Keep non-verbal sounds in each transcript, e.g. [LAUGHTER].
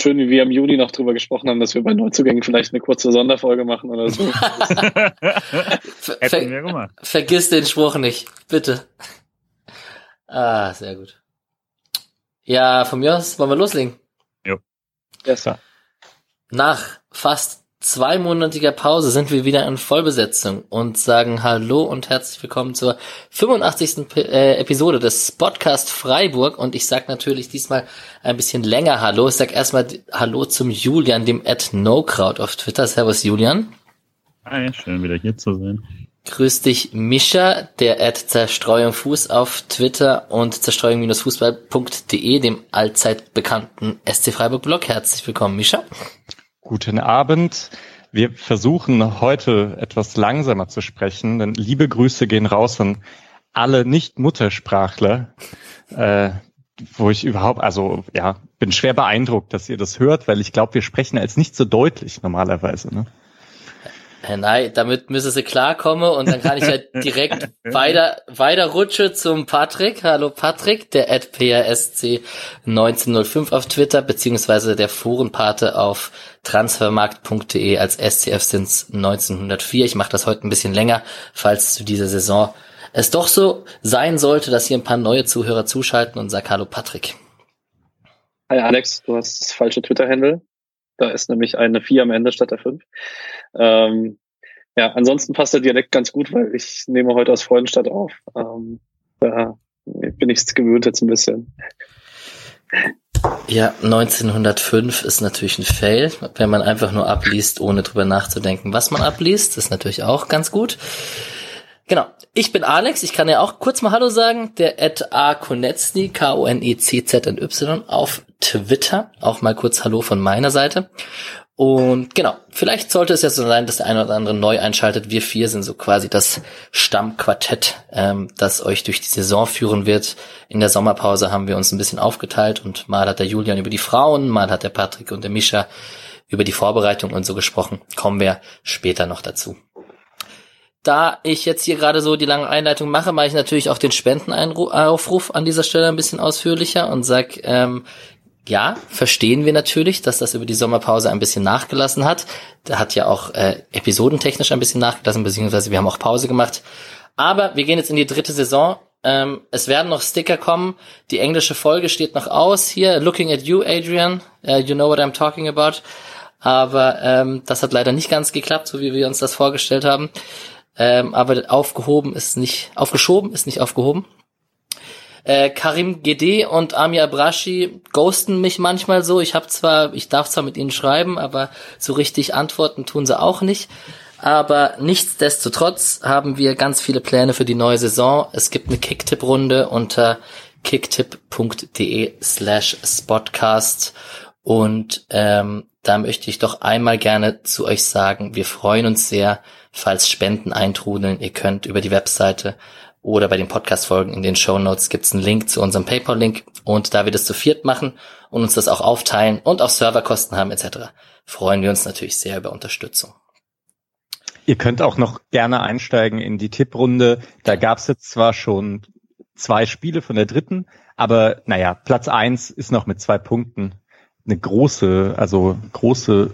schön, wie wir im Juni noch drüber gesprochen haben, dass wir bei Neuzugängen vielleicht eine kurze Sonderfolge machen oder so. [LAUGHS] Ver ver vergiss den Spruch nicht, bitte. Ah, sehr gut. Ja, von mir aus wollen wir loslegen. Jo. Yes. Nach fast zweimonatiger Pause sind wir wieder in Vollbesetzung und sagen Hallo und herzlich willkommen zur 85. Äh, Episode des Podcast Freiburg und ich sag natürlich diesmal ein bisschen länger Hallo. Ich sag erstmal Hallo zum Julian, dem at NoCrowd auf Twitter. Servus Julian. Hi, schön wieder hier zu sein. Grüß dich Mischa, der at Zerstreuung Fuß auf Twitter und zerstreuung-fußball.de, dem allzeit bekannten SC Freiburg Blog. Herzlich willkommen Mischa. Guten Abend. Wir versuchen heute etwas langsamer zu sprechen, denn liebe Grüße gehen raus an alle Nicht-Muttersprachler, äh, wo ich überhaupt, also ja, bin schwer beeindruckt, dass ihr das hört, weil ich glaube, wir sprechen als nicht so deutlich normalerweise. Ne? Nein, damit müssen sie klarkommen und dann kann ich ja [LAUGHS] direkt weiter, weiter rutsche zum Patrick. Hallo Patrick, der at PRSC 1905 auf Twitter, beziehungsweise der Forenpate auf transfermarkt.de als SCF since 1904. Ich mache das heute ein bisschen länger, falls zu dieser Saison es doch so sein sollte, dass hier ein paar neue Zuhörer zuschalten und sag Hallo Patrick. Hi Alex, du hast das falsche Twitter-Handle. Da ist nämlich eine 4 am Ende statt der 5. Ähm, ja, ansonsten passt der Dialekt ganz gut, weil ich nehme heute aus Freudenstadt auf. Ähm, da bin ich es gewöhnt jetzt ein bisschen. Ja, 1905 ist natürlich ein Fail, wenn man einfach nur abliest, ohne drüber nachzudenken, was man abliest. ist natürlich auch ganz gut. Genau. Ich bin Alex. Ich kann ja auch kurz mal Hallo sagen. Der at A Konetzny, K-O-N-E-C-Z-N-Y auf Twitter. Auch mal kurz Hallo von meiner Seite. Und genau, vielleicht sollte es ja so sein, dass der eine oder andere neu einschaltet. Wir vier sind so quasi das Stammquartett, ähm, das euch durch die Saison führen wird. In der Sommerpause haben wir uns ein bisschen aufgeteilt und mal hat der Julian über die Frauen, mal hat der Patrick und der Mischa über die Vorbereitung und so gesprochen. Kommen wir später noch dazu da ich jetzt hier gerade so die lange Einleitung mache, mache ich natürlich auch den Spendenaufruf an dieser Stelle ein bisschen ausführlicher und sag, ähm, ja, verstehen wir natürlich, dass das über die Sommerpause ein bisschen nachgelassen hat. Da hat ja auch äh, episodentechnisch ein bisschen nachgelassen, beziehungsweise wir haben auch Pause gemacht. Aber wir gehen jetzt in die dritte Saison. Ähm, es werden noch Sticker kommen. Die englische Folge steht noch aus. Hier, Looking at You, Adrian. Uh, you know what I'm talking about. Aber ähm, das hat leider nicht ganz geklappt, so wie wir uns das vorgestellt haben. Ähm, aber aufgehoben ist nicht, aufgeschoben ist nicht aufgehoben. Äh, Karim Gede und Amir Abrashi ghosten mich manchmal so. Ich habe zwar, ich darf zwar mit ihnen schreiben, aber so richtig antworten tun sie auch nicht. Aber nichtsdestotrotz haben wir ganz viele Pläne für die neue Saison. Es gibt eine Kicktipp-Runde unter kicktipp.de slash spotcast und ähm, da möchte ich doch einmal gerne zu euch sagen, wir freuen uns sehr, falls Spenden eintrudeln. Ihr könnt über die Webseite oder bei den Podcast-Folgen in den Show Notes gibt's einen Link zu unserem PayPal-Link und da wir das zu viert machen und uns das auch aufteilen und auch Serverkosten haben etc., freuen wir uns natürlich sehr über Unterstützung. Ihr könnt auch noch gerne einsteigen in die Tipprunde. Da gab's jetzt zwar schon zwei Spiele von der dritten, aber naja, Platz eins ist noch mit zwei Punkten eine große, also große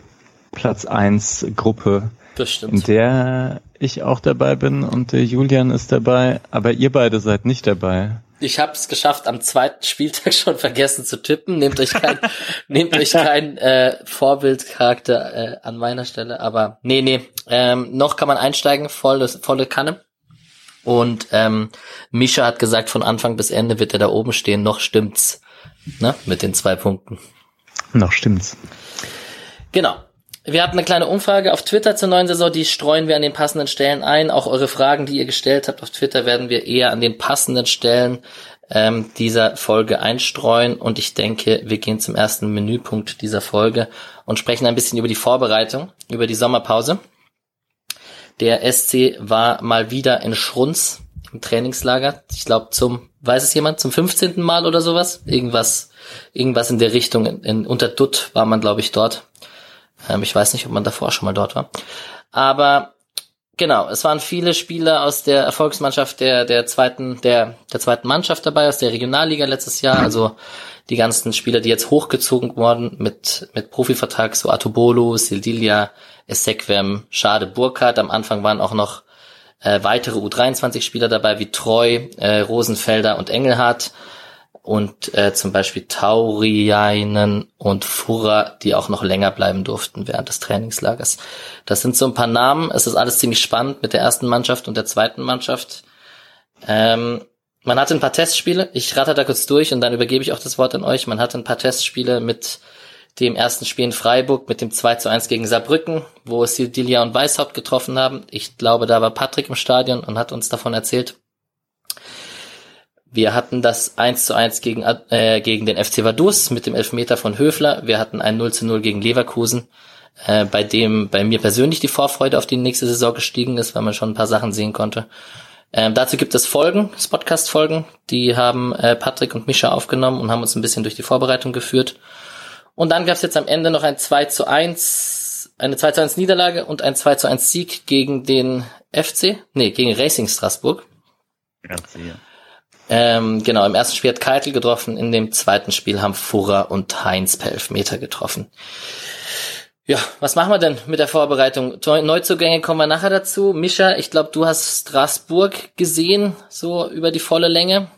Platz eins Gruppe das stimmt. In der ich auch dabei bin und der Julian ist dabei, aber ihr beide seid nicht dabei. Ich habe es geschafft, am zweiten Spieltag [LAUGHS] schon vergessen zu tippen. Nehmt euch kein, [LAUGHS] nehmt euch kein äh, Vorbildcharakter äh, an meiner Stelle. Aber nee, nee, ähm, noch kann man einsteigen, volle, volle Kanne. Und ähm, Misha hat gesagt, von Anfang bis Ende wird er da oben stehen. Noch stimmt's, ne, mit den zwei Punkten. Noch stimmt's. Genau. Wir hatten eine kleine Umfrage auf Twitter zur neuen Saison, die streuen wir an den passenden Stellen ein. Auch eure Fragen, die ihr gestellt habt auf Twitter, werden wir eher an den passenden Stellen ähm, dieser Folge einstreuen. Und ich denke, wir gehen zum ersten Menüpunkt dieser Folge und sprechen ein bisschen über die Vorbereitung, über die Sommerpause. Der SC war mal wieder in Schrunz im Trainingslager. Ich glaube zum, weiß es jemand, zum 15. Mal oder sowas? Irgendwas, irgendwas in der Richtung. In, in unter Dutt war man, glaube ich, dort. Ähm, ich weiß nicht, ob man davor schon mal dort war. Aber Genau, es waren viele Spieler aus der Erfolgsmannschaft der, der zweiten, der, der zweiten Mannschaft dabei, aus der Regionalliga letztes Jahr. Also die ganzen Spieler, die jetzt hochgezogen wurden mit, mit Profivertrag, so Atobolo, Sildilia, Esequem, Schade, Burkhardt. Am Anfang waren auch noch äh, weitere U23-Spieler dabei, wie Treu, äh, Rosenfelder und Engelhardt und äh, zum Beispiel Tauriainen und Furra, die auch noch länger bleiben durften während des Trainingslagers. Das sind so ein paar Namen. Es ist alles ziemlich spannend mit der ersten Mannschaft und der zweiten Mannschaft. Ähm, man hatte ein paar Testspiele. Ich rate da kurz durch und dann übergebe ich auch das Wort an euch. Man hatte ein paar Testspiele mit dem ersten Spiel in Freiburg, mit dem 2 zu 1 gegen Saarbrücken, wo es Sildilia und Weishaupt getroffen haben. Ich glaube, da war Patrick im Stadion und hat uns davon erzählt. Wir hatten das 1 zu 1 gegen, äh, gegen den FC Vaduz mit dem Elfmeter von Höfler. Wir hatten ein 0 zu 0 gegen Leverkusen, äh, bei dem bei mir persönlich die Vorfreude auf die nächste Saison gestiegen ist, weil man schon ein paar Sachen sehen konnte. Ähm, dazu gibt es Folgen, Podcast-Folgen, die haben äh, Patrick und Mischa aufgenommen und haben uns ein bisschen durch die Vorbereitung geführt. Und dann gab es jetzt am Ende noch ein 2 zu 1, eine 2 zu 1 Niederlage und ein 2 zu 1 Sieg gegen den FC, nee, gegen Racing Straßburg. RC, ja. Ähm, genau, im ersten Spiel hat Keitel getroffen, in dem zweiten Spiel haben Furrer und Heinz per Elfmeter getroffen. Ja, was machen wir denn mit der Vorbereitung? Neuzugänge kommen wir nachher dazu. Mischa, ich glaube, du hast Straßburg gesehen, so über die volle Länge.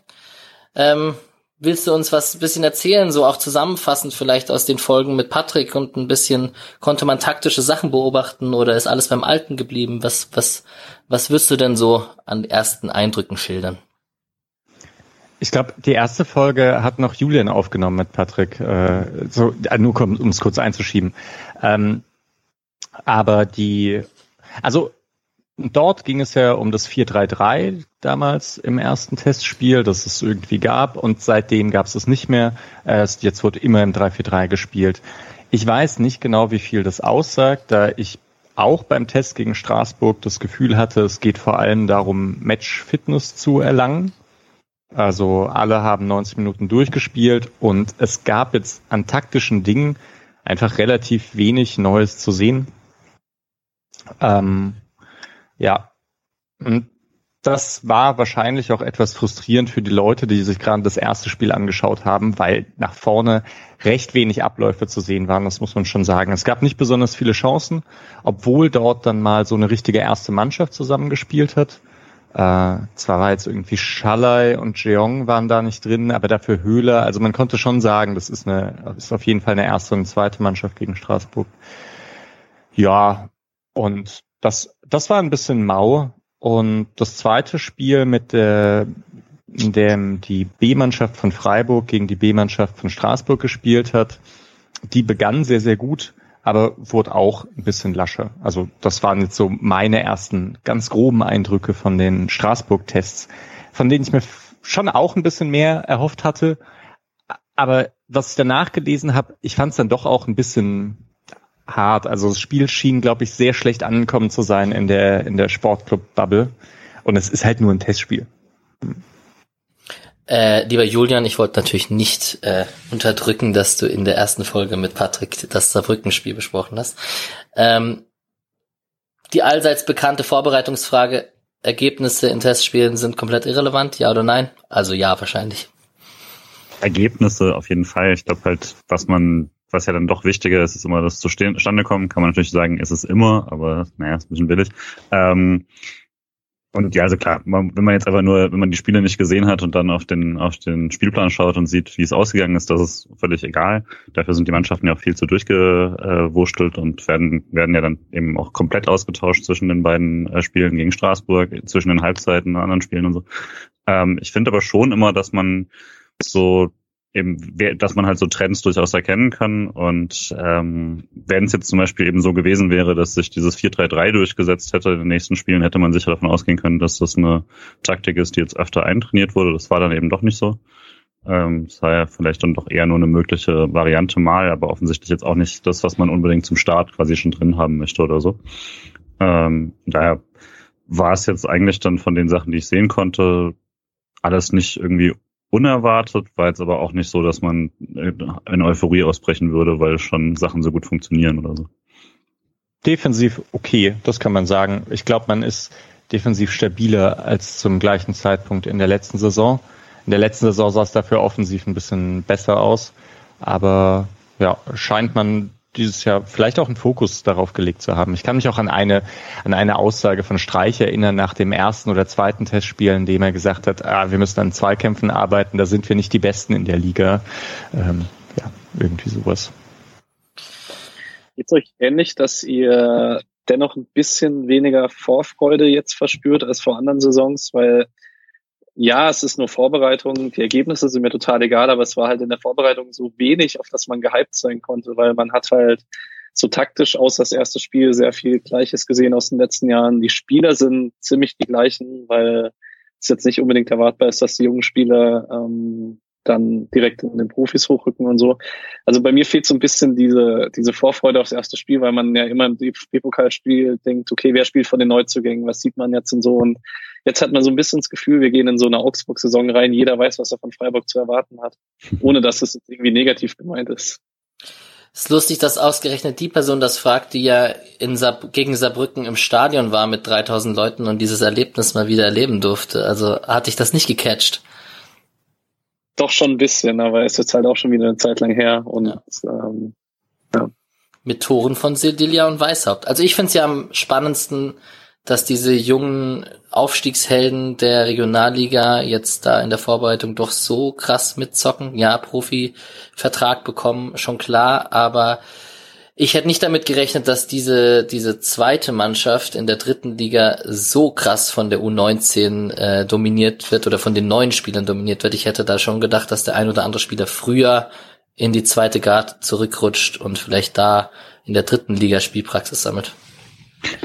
Ähm, willst du uns was ein bisschen erzählen, so auch zusammenfassend vielleicht aus den Folgen mit Patrick und ein bisschen konnte man taktische Sachen beobachten oder ist alles beim Alten geblieben? Was, was, was wirst du denn so an ersten Eindrücken schildern? Ich glaube, die erste Folge hat noch Julian aufgenommen mit Patrick. Äh, so, äh, nur um es kurz einzuschieben. Ähm, aber die, also dort ging es ja um das 4-3-3 damals im ersten Testspiel, das es irgendwie gab und seitdem gab es es nicht mehr. Äh, jetzt wurde immer im 3-4-3 gespielt. Ich weiß nicht genau, wie viel das aussagt, da ich auch beim Test gegen Straßburg das Gefühl hatte, es geht vor allem darum, Match-Fitness zu erlangen also alle haben 90 Minuten durchgespielt und es gab jetzt an taktischen Dingen einfach relativ wenig Neues zu sehen. Ähm, ja, und das war wahrscheinlich auch etwas frustrierend für die Leute, die sich gerade das erste Spiel angeschaut haben, weil nach vorne recht wenig Abläufe zu sehen waren, das muss man schon sagen. Es gab nicht besonders viele Chancen, obwohl dort dann mal so eine richtige erste Mannschaft zusammengespielt hat. Äh, zwar war jetzt irgendwie Schalai und Jeong waren da nicht drin, aber dafür Höhler. Also man konnte schon sagen, das ist eine, ist auf jeden Fall eine erste und zweite Mannschaft gegen Straßburg. Ja, und das, das war ein bisschen mau. Und das zweite Spiel mit der, in dem die B-Mannschaft von Freiburg gegen die B-Mannschaft von Straßburg gespielt hat, die begann sehr, sehr gut aber wurde auch ein bisschen lascher. Also das waren jetzt so meine ersten ganz groben Eindrücke von den Straßburg-Tests, von denen ich mir schon auch ein bisschen mehr erhofft hatte. Aber was ich danach gelesen habe, ich fand es dann doch auch ein bisschen hart. Also das Spiel schien, glaube ich, sehr schlecht angekommen zu sein in der in der Sportclub-Bubble. Und es ist halt nur ein Testspiel. Äh, lieber Julian, ich wollte natürlich nicht äh, unterdrücken, dass du in der ersten Folge mit Patrick das Saarbrücken-Spiel besprochen hast. Ähm, die allseits bekannte Vorbereitungsfrage, Ergebnisse in Testspielen sind komplett irrelevant, ja oder nein? Also ja, wahrscheinlich. Ergebnisse auf jeden Fall. Ich glaube halt, was man, was ja dann doch wichtiger ist, ist immer das zustande kommen. Kann man natürlich sagen, ist es immer, aber naja, ist ein bisschen billig. Ähm, und ja, also klar, man, wenn man jetzt einfach nur, wenn man die Spiele nicht gesehen hat und dann auf den, auf den Spielplan schaut und sieht, wie es ausgegangen ist, das ist völlig egal. Dafür sind die Mannschaften ja auch viel zu durchgewurstelt und werden, werden ja dann eben auch komplett ausgetauscht zwischen den beiden äh, Spielen gegen Straßburg, zwischen den Halbzeiten und anderen Spielen und so. Ähm, ich finde aber schon immer, dass man so eben, dass man halt so Trends durchaus erkennen kann. Und ähm, wenn es jetzt zum Beispiel eben so gewesen wäre, dass sich dieses 4-3-3 durchgesetzt hätte in den nächsten Spielen, hätte man sicher davon ausgehen können, dass das eine Taktik ist, die jetzt öfter eintrainiert wurde. Das war dann eben doch nicht so. Ähm, das war ja vielleicht dann doch eher nur eine mögliche Variante mal, aber offensichtlich jetzt auch nicht das, was man unbedingt zum Start quasi schon drin haben möchte oder so. Ähm, daher war es jetzt eigentlich dann von den Sachen, die ich sehen konnte, alles nicht irgendwie unerwartet, war jetzt aber auch nicht so, dass man in Euphorie ausbrechen würde, weil schon Sachen so gut funktionieren oder so. defensiv okay, das kann man sagen. Ich glaube, man ist defensiv stabiler als zum gleichen Zeitpunkt in der letzten Saison. In der letzten Saison sah es dafür offensiv ein bisschen besser aus, aber ja, scheint man dieses Jahr vielleicht auch einen Fokus darauf gelegt zu haben. Ich kann mich auch an eine, an eine Aussage von Streich erinnern nach dem ersten oder zweiten Testspiel, in dem er gesagt hat, ah, wir müssen an Zweikämpfen arbeiten, da sind wir nicht die Besten in der Liga. Ähm, ja, irgendwie sowas. Geht's euch ähnlich, dass ihr dennoch ein bisschen weniger Vorfreude jetzt verspürt als vor anderen Saisons, weil ja, es ist nur Vorbereitung, die Ergebnisse sind mir total egal, aber es war halt in der Vorbereitung so wenig, auf das man gehypt sein konnte, weil man hat halt so taktisch aus das erste Spiel sehr viel Gleiches gesehen aus den letzten Jahren. Die Spieler sind ziemlich die gleichen, weil es jetzt nicht unbedingt erwartbar ist, dass die jungen Spieler ähm, dann direkt in den Profis hochrücken und so. Also bei mir fehlt so ein bisschen diese, diese Vorfreude aufs erste Spiel, weil man ja immer im DFB-Pokalspiel denkt, okay, wer spielt von den Neuzugängen, was sieht man jetzt und so. Und jetzt hat man so ein bisschen das Gefühl, wir gehen in so eine Augsburg-Saison rein, jeder weiß, was er von Freiburg zu erwarten hat, [LAUGHS] ohne dass es irgendwie negativ gemeint ist. Es ist lustig, dass ausgerechnet die Person das fragt, die ja in Saar gegen Saarbrücken im Stadion war mit 3000 Leuten und dieses Erlebnis mal wieder erleben durfte. Also hatte ich das nicht gecatcht. Doch schon ein bisschen, aber es ist jetzt halt auch schon wieder eine Zeit lang her und ja. Ähm, ja. Mit Toren von Sedilia und Weishaupt. Also ich finde es ja am spannendsten, dass diese jungen Aufstiegshelden der Regionalliga jetzt da in der Vorbereitung doch so krass mitzocken. Ja, Profi-Vertrag bekommen, schon klar, aber ich hätte nicht damit gerechnet, dass diese, diese zweite Mannschaft in der dritten Liga so krass von der U19 äh, dominiert wird oder von den neuen Spielern dominiert wird. Ich hätte da schon gedacht, dass der ein oder andere Spieler früher in die zweite Guard zurückrutscht und vielleicht da in der dritten Liga Spielpraxis sammelt.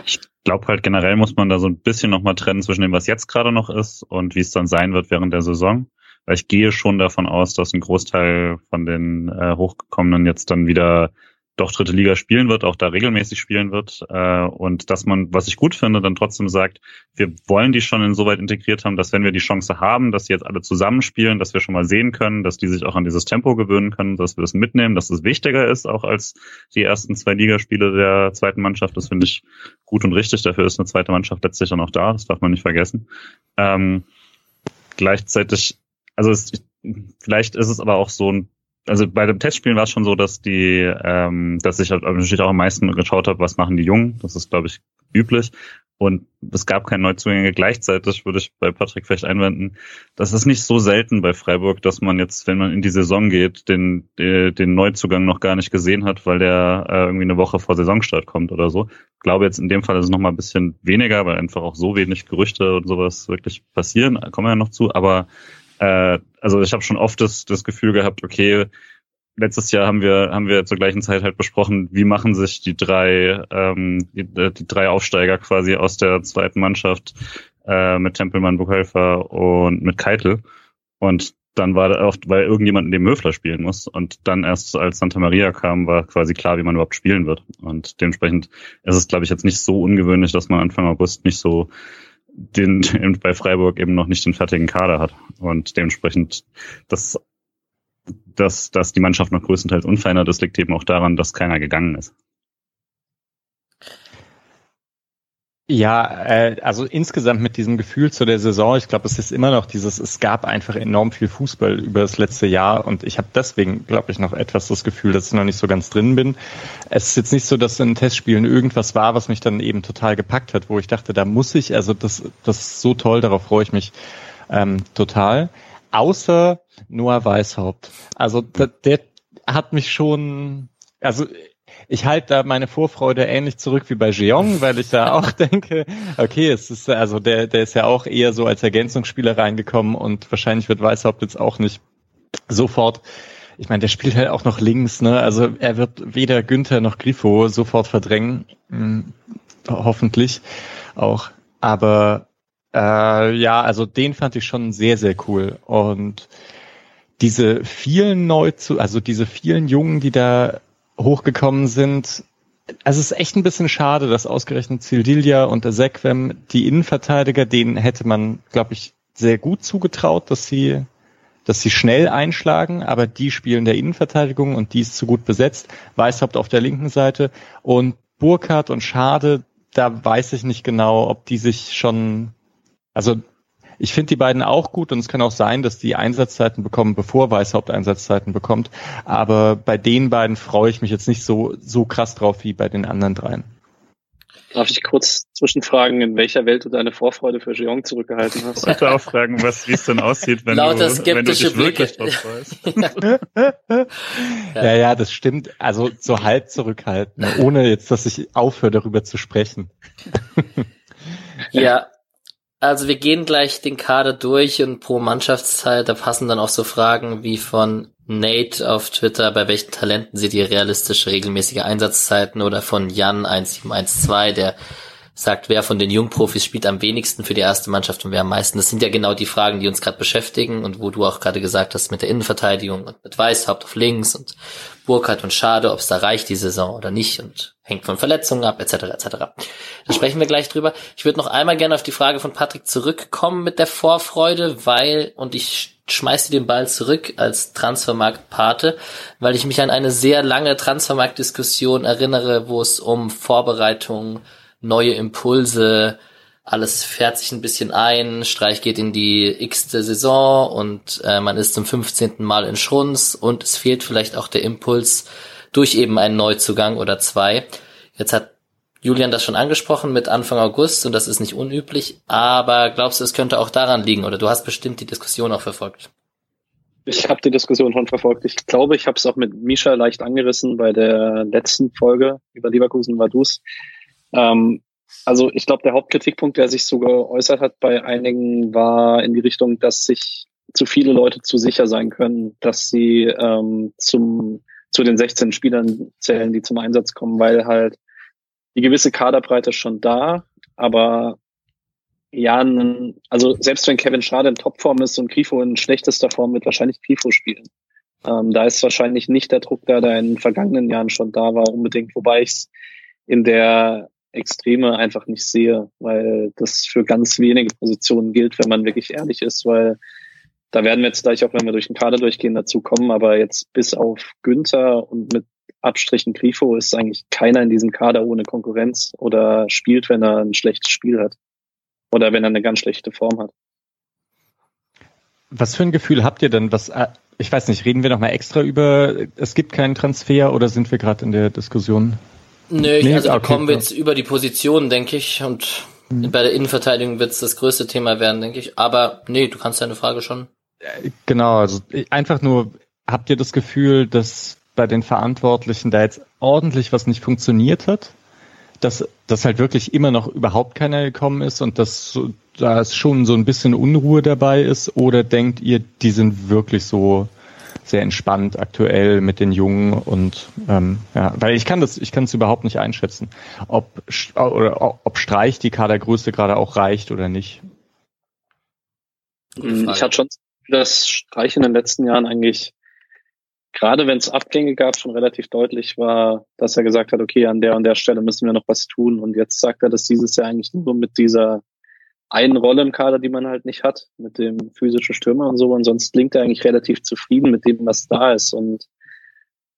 Ich glaube halt generell muss man da so ein bisschen nochmal trennen zwischen dem, was jetzt gerade noch ist und wie es dann sein wird während der Saison. Weil ich gehe schon davon aus, dass ein Großteil von den äh, Hochgekommenen jetzt dann wieder doch dritte Liga spielen wird, auch da regelmäßig spielen wird äh, und dass man, was ich gut finde, dann trotzdem sagt, wir wollen die schon insoweit integriert haben, dass wenn wir die Chance haben, dass sie jetzt alle zusammenspielen, dass wir schon mal sehen können, dass die sich auch an dieses Tempo gewöhnen können, dass wir das mitnehmen, dass es wichtiger ist, auch als die ersten zwei Ligaspiele der zweiten Mannschaft. Das finde ich gut und richtig. Dafür ist eine zweite Mannschaft letztlich dann auch da. Das darf man nicht vergessen. Ähm, gleichzeitig, also es, vielleicht ist es aber auch so ein also bei dem Testspielen war es schon so, dass die, ähm, dass ich halt natürlich auch am meisten geschaut habe, was machen die Jungen. Das ist, glaube ich, üblich. Und es gab keine Neuzugänge. Gleichzeitig würde ich bei Patrick vielleicht einwenden, das ist nicht so selten bei Freiburg, dass man jetzt, wenn man in die Saison geht, den, den Neuzugang noch gar nicht gesehen hat, weil der äh, irgendwie eine Woche vor Saisonstart kommt oder so. Ich glaube jetzt in dem Fall ist es noch mal ein bisschen weniger, weil einfach auch so wenig Gerüchte und sowas wirklich passieren. Kommen wir ja noch zu. Aber äh, also ich habe schon oft das, das Gefühl gehabt, okay, letztes Jahr haben wir haben wir zur gleichen Zeit halt besprochen, wie machen sich die drei ähm, die, die drei Aufsteiger quasi aus der zweiten Mannschaft äh, mit Tempelmann, Buchhelfer und mit Keitel. Und dann war da oft, weil irgendjemand in dem Höfler spielen muss. Und dann erst als Santa Maria kam, war quasi klar, wie man überhaupt spielen wird. Und dementsprechend ist es glaube ich jetzt nicht so ungewöhnlich, dass man Anfang August nicht so den, den [LAUGHS] bei Freiburg eben noch nicht den fertigen Kader hat. Und dementsprechend, dass, dass, dass die Mannschaft noch größtenteils unverändert ist, liegt eben auch daran, dass keiner gegangen ist. Ja, äh, also insgesamt mit diesem Gefühl zu der Saison, ich glaube, es ist immer noch dieses, es gab einfach enorm viel Fußball über das letzte Jahr und ich habe deswegen, glaube ich, noch etwas das Gefühl, dass ich noch nicht so ganz drin bin. Es ist jetzt nicht so, dass in Testspielen irgendwas war, was mich dann eben total gepackt hat, wo ich dachte, da muss ich, also das, das ist so toll, darauf freue ich mich ähm, total. Außer Noah Weishaupt. Also der, der hat mich schon, also ich halte da meine Vorfreude ähnlich zurück wie bei Jeong, weil ich da [LAUGHS] auch denke, okay, es ist also der, der ist ja auch eher so als Ergänzungsspieler reingekommen und wahrscheinlich wird Weißhaupt jetzt auch nicht sofort. Ich meine, der spielt halt auch noch links, ne? Also er wird weder Günther noch Grifo sofort verdrängen, hm, hoffentlich auch. Aber äh, ja, also den fand ich schon sehr, sehr cool. Und diese vielen neu zu, also diese vielen Jungen, die da hochgekommen sind. Also es ist echt ein bisschen schade, dass ausgerechnet Zildilja und Sequem, die Innenverteidiger, denen hätte man, glaube ich, sehr gut zugetraut, dass sie, dass sie schnell einschlagen, aber die spielen der Innenverteidigung und die ist zu gut besetzt. Weißhaupt auf der linken Seite und Burkhardt und Schade, da weiß ich nicht genau, ob die sich schon, also ich finde die beiden auch gut und es kann auch sein, dass die Einsatzzeiten bekommen, bevor Weißhaupt Einsatzzeiten bekommt. Aber bei den beiden freue ich mich jetzt nicht so, so krass drauf wie bei den anderen dreien. Darf ich kurz zwischenfragen, in welcher Welt du deine Vorfreude für Jeong zurückgehalten hast? Ich wollte auch fragen, was, wie es denn aussieht, wenn Lauter du, wenn du dich Blicke. wirklich drauf freust. ja. [LAUGHS] [LAUGHS] ja, ja, das stimmt. Also so halb zurückhalten, ohne jetzt, dass ich aufhöre, darüber zu sprechen. ja, also wir gehen gleich den Kader durch und pro Mannschaftsteil, da passen dann auch so Fragen wie von Nate auf Twitter, bei welchen Talenten seht ihr realistische regelmäßige Einsatzzeiten oder von Jan 1712, der sagt, wer von den Jungprofis spielt am wenigsten für die erste Mannschaft und wer am meisten. Das sind ja genau die Fragen, die uns gerade beschäftigen und wo du auch gerade gesagt hast mit der Innenverteidigung und mit Weißhaupt auf links und Burkhardt und Schade, ob es da reicht die Saison oder nicht und hängt von Verletzungen ab, etc. etc. Da sprechen wir gleich drüber. Ich würde noch einmal gerne auf die Frage von Patrick zurückkommen mit der Vorfreude, weil, und ich schmeiß dir den Ball zurück als Transfermarktpate, weil ich mich an eine sehr lange Transfermarktdiskussion erinnere, wo es um Vorbereitungen neue Impulse, alles fährt sich ein bisschen ein, Streich geht in die x-te Saison und äh, man ist zum 15. Mal in Schrunz und es fehlt vielleicht auch der Impuls durch eben einen Neuzugang oder zwei. Jetzt hat Julian das schon angesprochen mit Anfang August und das ist nicht unüblich, aber glaubst du, es könnte auch daran liegen oder du hast bestimmt die Diskussion auch verfolgt? Ich habe die Diskussion schon verfolgt. Ich glaube, ich habe es auch mit Misha leicht angerissen bei der letzten Folge über Leverkusen Vaduz. Ähm, also ich glaube, der Hauptkritikpunkt, der sich so geäußert hat bei einigen, war in die Richtung, dass sich zu viele Leute zu sicher sein können, dass sie ähm, zum, zu den 16 Spielern zählen, die zum Einsatz kommen, weil halt die gewisse Kaderbreite schon da, aber ja, also selbst wenn Kevin Schade in Topform ist und Grifo in schlechtester Form, wird wahrscheinlich Grifo spielen. Ähm, da ist wahrscheinlich nicht der Druck, der da in den vergangenen Jahren schon da war, unbedingt, wobei ich in der Extreme einfach nicht sehe, weil das für ganz wenige Positionen gilt, wenn man wirklich ehrlich ist, weil da werden wir jetzt gleich auch, wenn wir durch den Kader durchgehen, dazu kommen, aber jetzt bis auf Günther und mit Abstrichen Grifo ist eigentlich keiner in diesem Kader ohne Konkurrenz oder spielt, wenn er ein schlechtes Spiel hat oder wenn er eine ganz schlechte Form hat. Was für ein Gefühl habt ihr denn, was äh, ich weiß nicht, reden wir noch mal extra über es gibt keinen Transfer oder sind wir gerade in der Diskussion? Nö, nee, also da kommen wir jetzt über die Position, denke ich. Und mhm. bei der Innenverteidigung wird es das größte Thema werden, denke ich. Aber nee, du kannst deine Frage schon. Genau, also einfach nur, habt ihr das Gefühl, dass bei den Verantwortlichen da jetzt ordentlich was nicht funktioniert hat? Dass, dass halt wirklich immer noch überhaupt keiner gekommen ist und dass so, da schon so ein bisschen Unruhe dabei ist? Oder denkt ihr, die sind wirklich so sehr entspannt aktuell mit den Jungen und ähm, ja, weil ich kann das, ich kann es überhaupt nicht einschätzen, ob oder ob Streich die Kadergröße gerade auch reicht oder nicht. Ich hatte schon das Streich in den letzten Jahren eigentlich, gerade wenn es Abgänge gab, schon relativ deutlich war, dass er gesagt hat, okay, an der und der Stelle müssen wir noch was tun. Und jetzt sagt er das dieses Jahr eigentlich nur mit dieser eine Rolle im Kader, die man halt nicht hat, mit dem physischen Stürmer und so. Und sonst klingt er eigentlich relativ zufrieden mit dem, was da ist. Und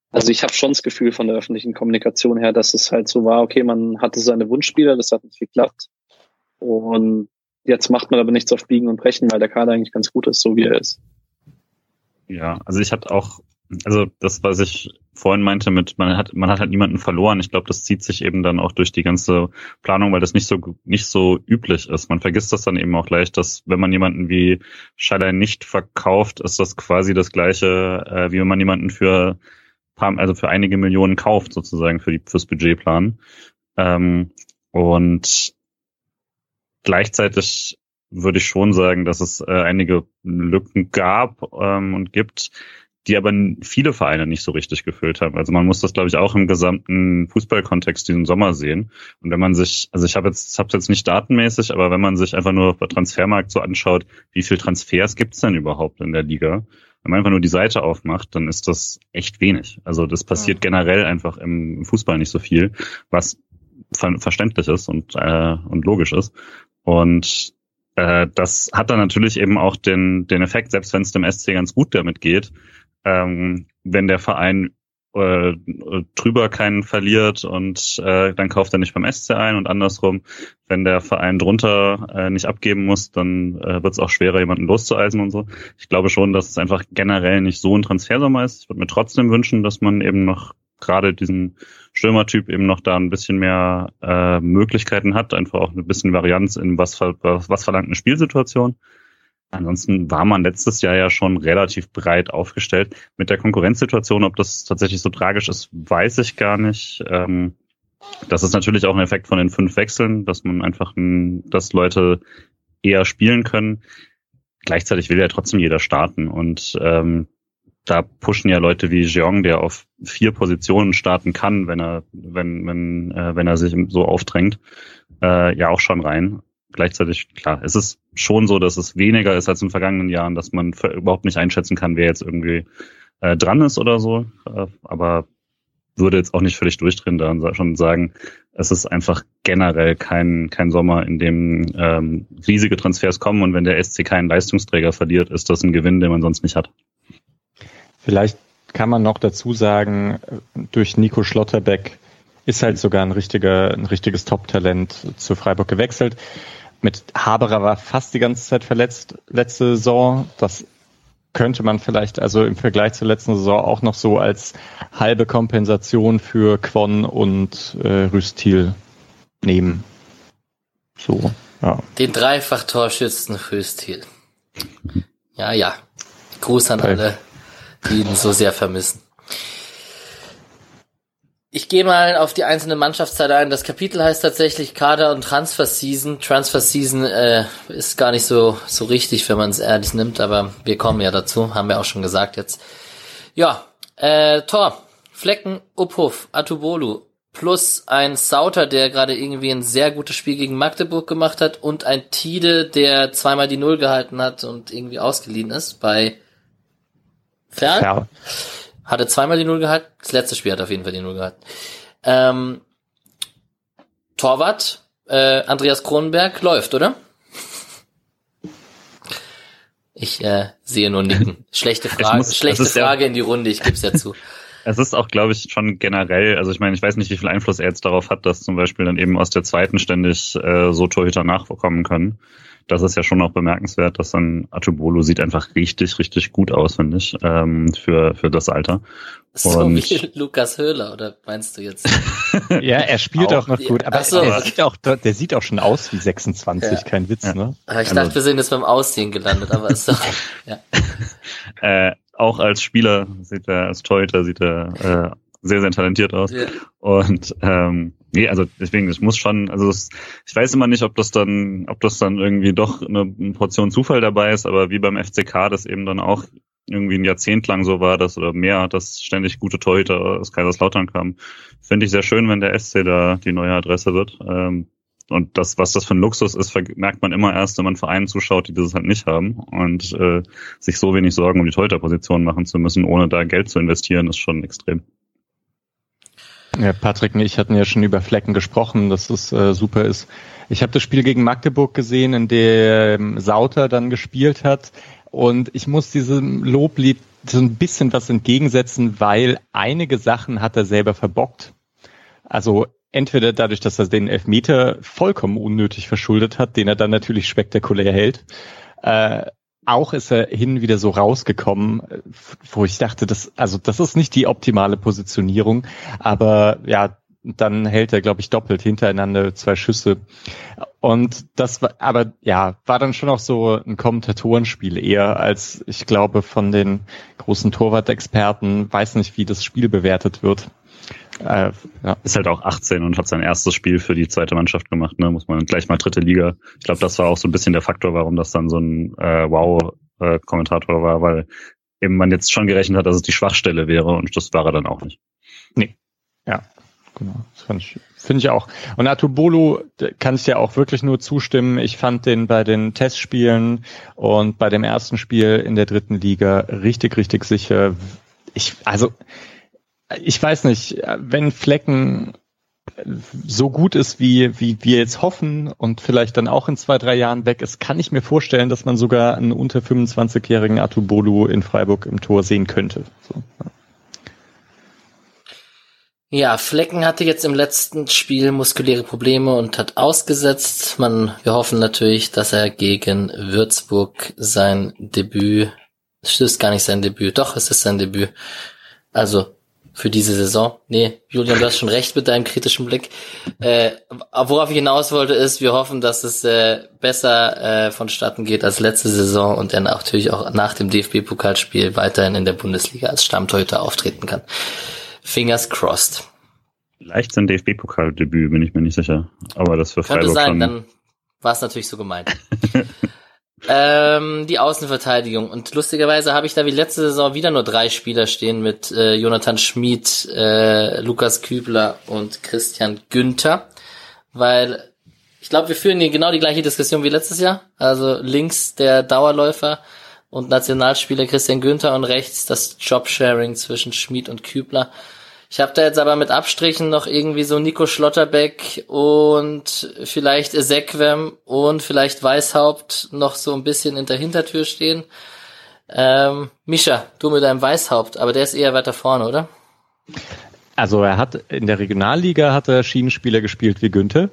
also ich habe schon das Gefühl von der öffentlichen Kommunikation her, dass es halt so war, okay, man hatte seine Wunschspieler, das hat nicht geklappt. Und jetzt macht man aber nichts auf Biegen und Brechen, weil der Kader eigentlich ganz gut ist, so wie er ist. Ja, also ich hatte auch also das, was ich vorhin meinte mit, man hat, man hat halt niemanden verloren. Ich glaube, das zieht sich eben dann auch durch die ganze Planung, weil das nicht so, nicht so üblich ist. Man vergisst das dann eben auch gleich, dass wenn man jemanden wie Scheider nicht verkauft, ist das quasi das gleiche, äh, wie wenn man jemanden für paar, also für einige Millionen kauft, sozusagen, für die, fürs Budgetplan. Ähm, und gleichzeitig würde ich schon sagen, dass es äh, einige Lücken gab ähm, und gibt, die aber viele Vereine nicht so richtig gefüllt haben. Also man muss das, glaube ich, auch im gesamten Fußballkontext diesen Sommer sehen. Und wenn man sich, also ich habe jetzt, habe jetzt nicht datenmäßig, aber wenn man sich einfach nur bei Transfermarkt so anschaut, wie viel Transfers gibt's denn überhaupt in der Liga? Wenn man einfach nur die Seite aufmacht, dann ist das echt wenig. Also das passiert ja. generell einfach im Fußball nicht so viel, was ver verständlich ist und, äh, und logisch ist. Und äh, das hat dann natürlich eben auch den, den Effekt, selbst wenn es dem SC ganz gut damit geht, ähm, wenn der Verein äh, drüber keinen verliert und äh, dann kauft er nicht beim SC ein und andersrum, wenn der Verein drunter äh, nicht abgeben muss, dann äh, wird es auch schwerer, jemanden loszueisen und so. Ich glaube schon, dass es einfach generell nicht so ein Transfersommer ist. Ich würde mir trotzdem wünschen, dass man eben noch gerade diesen Stürmertyp eben noch da ein bisschen mehr äh, Möglichkeiten hat, einfach auch ein bisschen Varianz in was, was, was verlangt eine Spielsituation. Ansonsten war man letztes Jahr ja schon relativ breit aufgestellt. Mit der Konkurrenzsituation, ob das tatsächlich so tragisch ist, weiß ich gar nicht. Ähm, das ist natürlich auch ein Effekt von den fünf Wechseln, dass man einfach, dass Leute eher spielen können. Gleichzeitig will ja trotzdem jeder starten und ähm, da pushen ja Leute wie Jeong, der auf vier Positionen starten kann, wenn er, wenn, wenn, äh, wenn er sich so aufdrängt, äh, ja auch schon rein gleichzeitig, klar, es ist schon so, dass es weniger ist als in vergangenen Jahren, dass man überhaupt nicht einschätzen kann, wer jetzt irgendwie äh, dran ist oder so. Äh, aber würde jetzt auch nicht völlig durchdrehen da und schon sagen, es ist einfach generell kein, kein Sommer, in dem ähm, riesige Transfers kommen und wenn der SC keinen Leistungsträger verliert, ist das ein Gewinn, den man sonst nicht hat. Vielleicht kann man noch dazu sagen, durch Nico Schlotterbeck ist halt sogar ein richtiger, ein richtiges Top-Talent zu Freiburg gewechselt. Mit Haberer war fast die ganze Zeit verletzt letzte Saison. Das könnte man vielleicht also im Vergleich zur letzten Saison auch noch so als halbe Kompensation für Quon und äh, Rüstil nehmen. So, ja. Den Dreifach-Torschützen Rüstil. Ja, ja. Gruß an alle, die ihn so sehr vermissen. Ich gehe mal auf die einzelnen Mannschaftsteile ein. Das Kapitel heißt tatsächlich Kader und Transfer Season. Transfer Season äh, ist gar nicht so so richtig, wenn man es ehrlich nimmt, aber wir kommen ja dazu, haben wir auch schon gesagt jetzt. Ja, äh, Tor, Flecken, Uphof, Atubolu plus ein Sauter, der gerade irgendwie ein sehr gutes Spiel gegen Magdeburg gemacht hat und ein Tide, der zweimal die Null gehalten hat und irgendwie ausgeliehen ist bei Fern. Ja. Hatte zweimal die Null gehalten. Das letzte Spiel hat auf jeden Fall die Null gehalten. Ähm, Torwart, äh, Andreas Kronenberg läuft, oder? Ich äh, sehe nur Nicken. [LAUGHS] Schlechte Frage, muss, schlechte Frage ja, in die Runde, ich gebe es ja zu. [LAUGHS] Es ist auch, glaube ich, schon generell, also ich meine, ich weiß nicht, wie viel Einfluss er jetzt darauf hat, dass zum Beispiel dann eben aus der zweiten ständig äh, so Torhüter nachkommen können das ist ja schon auch bemerkenswert, dass dann Atubolo sieht einfach richtig, richtig gut aus, finde ich, ähm, für, für das Alter. So und wie Lukas Höhler, oder meinst du jetzt? [LAUGHS] ja, er spielt auch, auch noch gut, aber so. der, sieht auch, der sieht auch schon aus wie 26, ja. kein Witz, ja. ne? Aber ich also, dachte, wir sind jetzt beim Aussehen gelandet, aber ist doch, [LAUGHS] ja. äh, auch als Spieler sieht er, als Torhüter sieht er äh, sehr, sehr talentiert aus. Ja. Und ähm, nee, also deswegen, es muss schon, also es, ich weiß immer nicht, ob das dann, ob das dann irgendwie doch eine, Portion Zufall dabei ist, aber wie beim FCK das eben dann auch irgendwie ein Jahrzehnt lang so war, dass oder mehr, dass ständig gute Torhüter aus Kaiserslautern kamen. Finde ich sehr schön, wenn der SC da die neue Adresse wird. Ähm, und das, was das für ein Luxus ist, merkt man immer erst, wenn man Vereinen zuschaut, die das halt nicht haben. Und äh, sich so wenig Sorgen um die Torhüterposition machen zu müssen, ohne da Geld zu investieren, ist schon extrem. Ja, Patrick und ich hatten ja schon über Flecken gesprochen, dass es äh, super ist. Ich habe das Spiel gegen Magdeburg gesehen, in dem Sauter dann gespielt hat. Und ich muss diesem Loblied so ein bisschen was entgegensetzen, weil einige Sachen hat er selber verbockt. Also entweder dadurch, dass er den Elfmeter vollkommen unnötig verschuldet hat, den er dann natürlich spektakulär hält, äh, auch ist er hin wieder so rausgekommen, wo ich dachte, das, also das ist nicht die optimale Positionierung, aber ja, dann hält er, glaube ich, doppelt hintereinander zwei Schüsse. Und das war, aber ja, war dann schon auch so ein Kommentatorenspiel eher als, ich glaube, von den großen Torwart-Experten, weiß nicht, wie das Spiel bewertet wird. Äh, ja. Ist halt auch 18 und hat sein erstes Spiel für die zweite Mannschaft gemacht, ne? Muss man gleich mal dritte Liga. Ich glaube, das war auch so ein bisschen der Faktor, warum das dann so ein äh, Wow-Kommentator war, weil eben man jetzt schon gerechnet hat, dass es die Schwachstelle wäre und das war er dann auch nicht. Nee. Ja, genau. Das fand ich, finde ich auch. Und Atubolo kann ich dir auch wirklich nur zustimmen. Ich fand den bei den Testspielen und bei dem ersten Spiel in der dritten Liga richtig, richtig sicher. Ich, also, ich weiß nicht, wenn Flecken so gut ist, wie, wie wir jetzt hoffen und vielleicht dann auch in zwei, drei Jahren weg ist, kann ich mir vorstellen, dass man sogar einen unter 25-jährigen Atubolu in Freiburg im Tor sehen könnte. So, Ja, Flecken hatte jetzt im letzten Spiel muskuläre Probleme und hat ausgesetzt. Man, wir hoffen natürlich, dass er gegen Würzburg sein Debüt, es ist gar nicht sein Debüt, doch, es ist sein Debüt. Also für diese Saison. Nee, Julian, du hast schon recht mit deinem kritischen Blick. Äh, worauf ich hinaus wollte, ist, wir hoffen, dass es äh, besser äh, vonstatten geht als letzte Saison und er natürlich auch nach dem DFB-Pokalspiel weiterhin in der Bundesliga als Stammtorhüter auftreten kann. Fingers crossed. Vielleicht sein DFB-Pokaldebüt, bin ich mir nicht sicher. Aber das für Freiburg Könnte sein, schon. dann war es natürlich so gemeint. [LAUGHS] ähm, die Außenverteidigung. Und lustigerweise habe ich da wie letzte Saison wieder nur drei Spieler stehen mit äh, Jonathan Schmid, äh, Lukas Kübler und Christian Günther. Weil ich glaube, wir führen hier genau die gleiche Diskussion wie letztes Jahr. Also links der Dauerläufer und Nationalspieler Christian Günther und rechts das Jobsharing zwischen Schmid und Kübler. Ich habe da jetzt aber mit Abstrichen noch irgendwie so Nico Schlotterbeck und vielleicht Ezequem und vielleicht Weißhaupt noch so ein bisschen in der Hintertür stehen. Ähm, Mischa, du mit deinem Weißhaupt, aber der ist eher weiter vorne, oder? Also er hat in der Regionalliga hat er Schienenspieler gespielt wie Günther,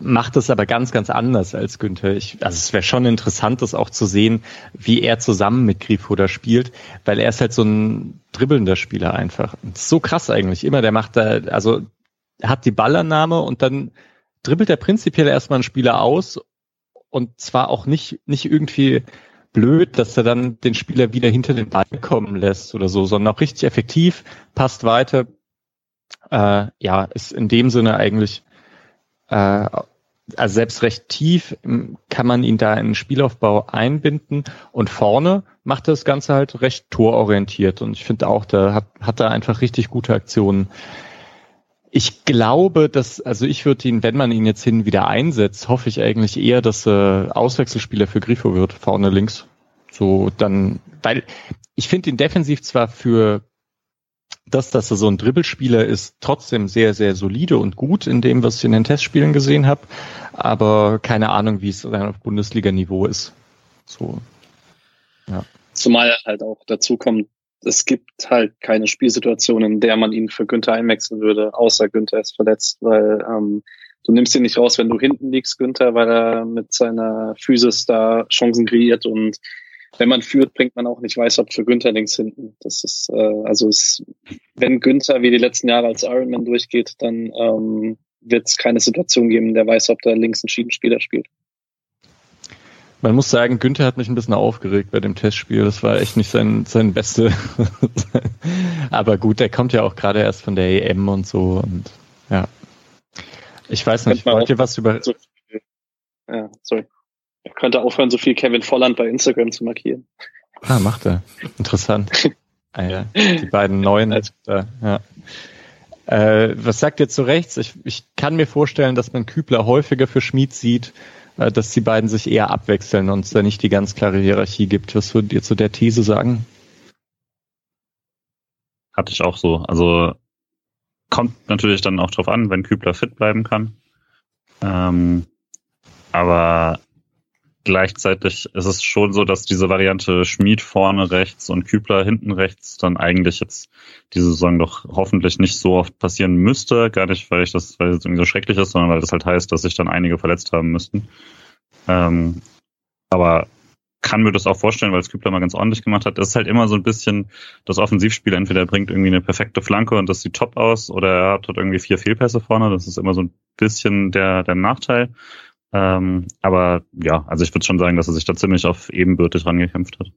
macht es aber ganz, ganz anders als Günther. Ich, also es wäre schon interessant, das auch zu sehen, wie er zusammen mit Grifo da spielt, weil er ist halt so ein dribbelnder Spieler einfach. So krass eigentlich. Immer, der macht da, also hat die Ballannahme und dann dribbelt er prinzipiell erstmal einen Spieler aus und zwar auch nicht, nicht irgendwie blöd, dass er dann den Spieler wieder hinter den Ball kommen lässt oder so, sondern auch richtig effektiv, passt weiter. Äh, ja, ist in dem Sinne eigentlich äh, also selbst recht tief kann man ihn da in den Spielaufbau einbinden und vorne macht das Ganze halt recht tororientiert und ich finde auch, da hat, hat er einfach richtig gute Aktionen. Ich glaube, dass, also ich würde ihn, wenn man ihn jetzt hin wieder einsetzt, hoffe ich eigentlich eher, dass er Auswechselspieler für Grifo wird, vorne links. So dann, weil ich finde ihn defensiv zwar für dass er so ein Dribbelspieler ist, trotzdem sehr, sehr solide und gut in dem, was ich in den Testspielen gesehen habe. Aber keine Ahnung, wie es auf Bundesliga-Niveau ist. So. Ja. Zumal halt auch dazu kommt, es gibt halt keine Spielsituation, in der man ihn für Günther einwechseln würde, außer Günther ist verletzt, weil ähm, du nimmst ihn nicht raus, wenn du hinten liegst, Günther, weil er mit seiner Physis da Chancen kreiert und wenn man führt, bringt man auch nicht Weißhaupt für Günther links hinten. Das ist, äh, also es, wenn Günther wie die letzten Jahre als Ironman durchgeht, dann ähm, wird es keine Situation geben, in der Weißhaupt der links einen Schiedenspieler spielt. Man muss sagen, Günther hat mich ein bisschen aufgeregt bei dem Testspiel. Das war echt nicht sein, sein Beste. [LAUGHS] Aber gut, der kommt ja auch gerade erst von der EM und so. Und ja. Ich weiß nicht, wollt ihr was über. Ja, sorry. Er könnte aufhören, so viel Kevin Volland bei Instagram zu markieren. Ah, macht er. Interessant. ah, ja. Die beiden neuen. Äh, ja. Äh, was sagt ihr zu rechts? Ich, ich kann mir vorstellen, dass man Kübler häufiger für Schmied sieht, äh, dass die beiden sich eher abwechseln und es da nicht die ganz klare Hierarchie gibt. Was würdet ihr zu der These sagen? Hatte ich auch so. Also kommt natürlich dann auch drauf an, wenn Kübler fit bleiben kann. Ähm, aber gleichzeitig ist es schon so, dass diese Variante Schmied vorne rechts und Kübler hinten rechts dann eigentlich jetzt diese Saison doch hoffentlich nicht so oft passieren müsste. Gar nicht, weil ich das, weil es irgendwie so schrecklich ist, sondern weil das halt heißt, dass sich dann einige verletzt haben müssten. Ähm, aber kann mir das auch vorstellen, weil es Kübler mal ganz ordentlich gemacht hat. Es ist halt immer so ein bisschen das Offensivspiel. Entweder er bringt irgendwie eine perfekte Flanke und das sieht top aus oder er hat irgendwie vier Fehlpässe vorne. Das ist immer so ein bisschen der, der Nachteil. Ähm, aber ja, also ich würde schon sagen, dass er sich da ziemlich auf ebenbürtig rangekämpft hat.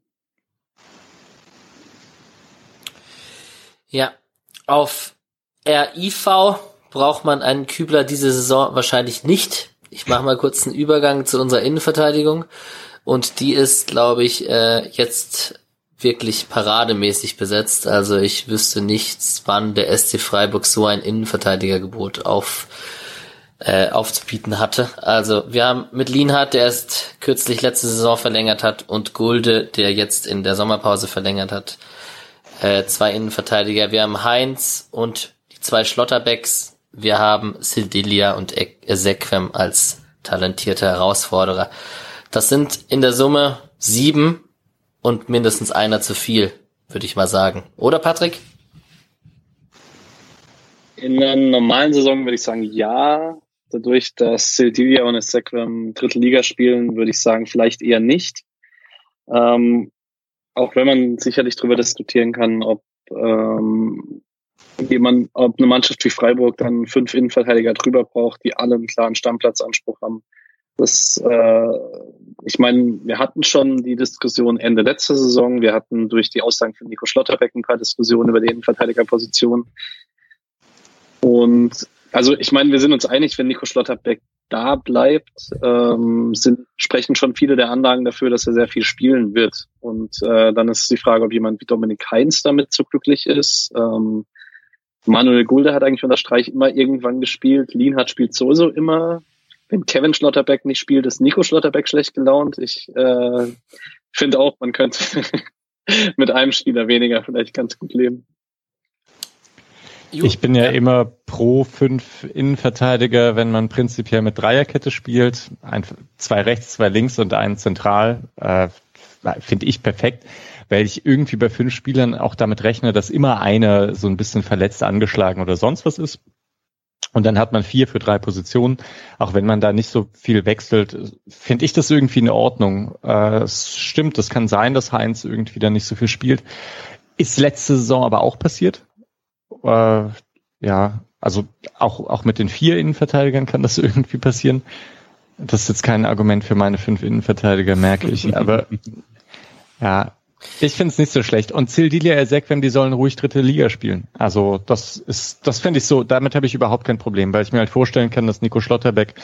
Ja, auf RIV braucht man einen Kübler diese Saison wahrscheinlich nicht. Ich mache mal kurz einen Übergang zu unserer Innenverteidigung. Und die ist, glaube ich, äh, jetzt wirklich parademäßig besetzt. Also ich wüsste nichts, wann der SC Freiburg so ein Innenverteidigergebot auf äh, aufzubieten hatte. Also wir haben mit Lienhardt, der erst kürzlich letzte Saison verlängert hat, und Gulde, der jetzt in der Sommerpause verlängert hat, äh, zwei Innenverteidiger. Wir haben Heinz und die zwei Schlotterbecks. Wir haben Sildilia und Ezequem als talentierte Herausforderer. Das sind in der Summe sieben und mindestens einer zu viel, würde ich mal sagen. Oder Patrick? In einer normalen Saison würde ich sagen, ja. Dadurch, dass Sildilia und Ezequem dritte Liga spielen, würde ich sagen, vielleicht eher nicht. Ähm, auch wenn man sicherlich darüber diskutieren kann, ob ähm, jemand, ob eine Mannschaft wie Freiburg dann fünf Innenverteidiger drüber braucht, die alle einen klaren Stammplatzanspruch haben. Das, äh, ich meine, wir hatten schon die Diskussion Ende letzter Saison. Wir hatten durch die Aussagen von Nico Schlotterbeck ein paar Diskussionen über die Innenverteidigerposition. Und also ich meine, wir sind uns einig, wenn Nico Schlotterbeck da bleibt, ähm, sind, sprechen schon viele der Anlagen dafür, dass er sehr viel spielen wird. Und äh, dann ist die Frage, ob jemand wie Dominik Heinz damit so glücklich ist. Ähm, Manuel Gulde hat eigentlich unter Streich immer irgendwann gespielt. Lienhardt spielt sowieso immer. Wenn Kevin Schlotterbeck nicht spielt, ist Nico Schlotterbeck schlecht gelaunt. Ich äh, finde auch, man könnte [LAUGHS] mit einem Spieler weniger vielleicht ganz gut leben. Ich bin ja, ja, immer pro fünf Innenverteidiger, wenn man prinzipiell mit Dreierkette spielt. Ein, zwei rechts, zwei links und einen zentral. Äh, Finde ich perfekt, weil ich irgendwie bei fünf Spielern auch damit rechne, dass immer einer so ein bisschen verletzt, angeschlagen oder sonst was ist. Und dann hat man vier für drei Positionen. Auch wenn man da nicht so viel wechselt, finde ich das irgendwie in Ordnung. Äh, es stimmt, es kann sein, dass Heinz irgendwie da nicht so viel spielt. Ist letzte Saison aber auch passiert. Äh, ja, also auch, auch mit den vier Innenverteidigern kann das [LAUGHS] irgendwie passieren. Das ist jetzt kein Argument für meine fünf Innenverteidiger, merke ich. [LAUGHS] Aber ja, ich finde es nicht so schlecht. Und Zildilia Ersequem, die sollen ruhig dritte Liga spielen. Also das ist, das finde ich so, damit habe ich überhaupt kein Problem, weil ich mir halt vorstellen kann, dass Nico Schlotterbeck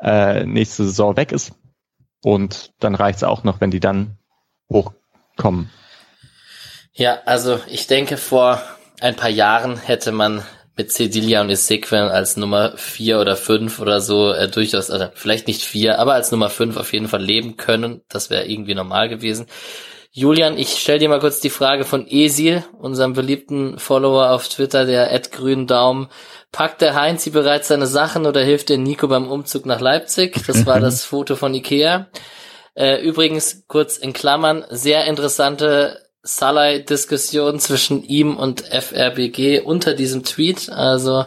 äh, nächste Saison weg ist. Und dann reicht's auch noch, wenn die dann hochkommen. Ja, also ich denke, vor ein paar Jahren hätte man mit Cedilia und Ezequiel als Nummer vier oder fünf oder so äh, durchaus, also vielleicht nicht vier, aber als Nummer fünf auf jeden Fall leben können. Das wäre irgendwie normal gewesen. Julian, ich stell dir mal kurz die Frage von Esil, unserem beliebten Follower auf Twitter, der Ed grünen Daumen. Packt der Heinz bereits seine Sachen oder hilft der Nico beim Umzug nach Leipzig? Das war das Foto von Ikea. Äh, übrigens, kurz in Klammern, sehr interessante Salai-Diskussion zwischen ihm und FRBG unter diesem Tweet. Also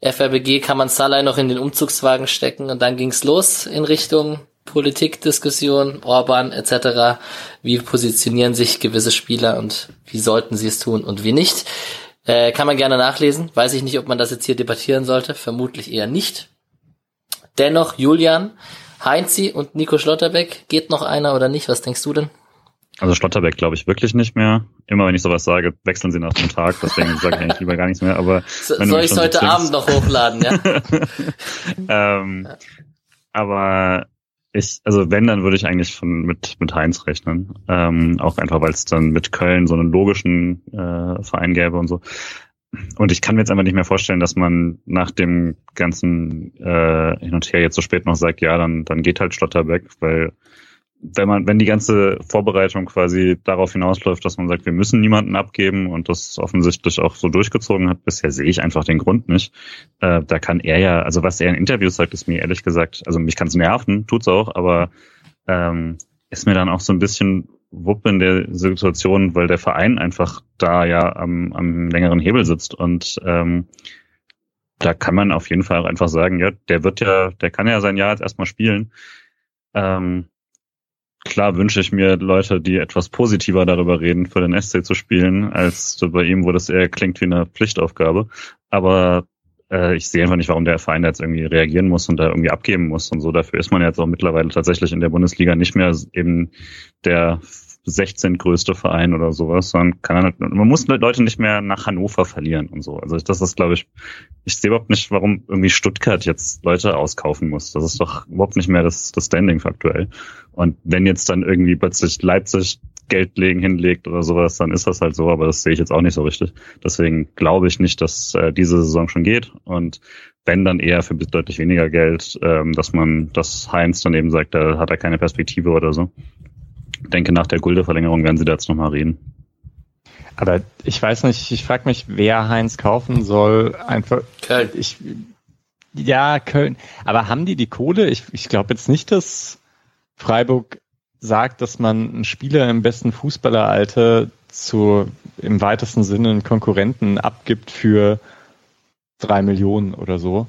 FRBG kann man Salai noch in den Umzugswagen stecken und dann ging's los in Richtung Politikdiskussion, Orban etc. Wie positionieren sich gewisse Spieler und wie sollten sie es tun und wie nicht? Äh, kann man gerne nachlesen. Weiß ich nicht, ob man das jetzt hier debattieren sollte. Vermutlich eher nicht. Dennoch, Julian, Heinzi und Nico Schlotterbeck, geht noch einer oder nicht? Was denkst du denn? Also Schlotterbeck glaube ich wirklich nicht mehr. Immer wenn ich sowas sage, wechseln sie nach dem Tag. Deswegen sage ich eigentlich lieber gar nichts mehr. Aber so, soll ich es heute so Abend noch hochladen, ja? [LAUGHS] ähm, ja. Aber ich, also wenn, dann würde ich eigentlich von mit mit Heinz rechnen. Ähm, auch einfach, weil es dann mit Köln so einen logischen äh, Verein gäbe und so. Und ich kann mir jetzt einfach nicht mehr vorstellen, dass man nach dem ganzen äh, Hin und Her jetzt so spät noch sagt, ja, dann dann geht halt Schlotterbeck, weil wenn man, wenn die ganze Vorbereitung quasi darauf hinausläuft, dass man sagt, wir müssen niemanden abgeben und das offensichtlich auch so durchgezogen hat, bisher sehe ich einfach den Grund nicht. Äh, da kann er ja, also was er in Interviews sagt, ist mir ehrlich gesagt, also mich kann es nerven, tut's auch, aber ähm, ist mir dann auch so ein bisschen wupp in der Situation, weil der Verein einfach da ja am, am längeren Hebel sitzt und ähm, da kann man auf jeden Fall auch einfach sagen, ja, der wird ja, der kann ja sein Jahr jetzt erstmal spielen. Ähm, klar wünsche ich mir Leute, die etwas positiver darüber reden, für den SC zu spielen, als bei ihm, wo das eher klingt wie eine Pflichtaufgabe. Aber äh, ich sehe einfach nicht, warum der Verein jetzt irgendwie reagieren muss und da irgendwie abgeben muss und so. Dafür ist man jetzt auch mittlerweile tatsächlich in der Bundesliga nicht mehr eben der 16 größte Verein oder sowas, sondern kann halt, man muss Leute nicht mehr nach Hannover verlieren und so. Also das ist, glaube ich, ich sehe überhaupt nicht, warum irgendwie Stuttgart jetzt Leute auskaufen muss. Das ist doch überhaupt nicht mehr das, das Standing aktuell. Und wenn jetzt dann irgendwie plötzlich Leipzig Geld legen hinlegt oder sowas, dann ist das halt so, aber das sehe ich jetzt auch nicht so richtig. Deswegen glaube ich nicht, dass äh, diese Saison schon geht. Und wenn dann eher für deutlich weniger Geld, ähm, dass man, dass Heinz dann eben sagt, da hat er keine Perspektive oder so denke, nach der Gulde-Verlängerung werden sie da jetzt nochmal reden. Aber ich weiß nicht, ich frage mich, wer Heinz kaufen soll. Einfach. Köln. Ich, ja, Köln. Aber haben die die Kohle? Ich, ich glaube jetzt nicht, dass Freiburg sagt, dass man einen Spieler im besten Fußballeralter zu im weitesten Sinne einen Konkurrenten abgibt für drei Millionen oder so.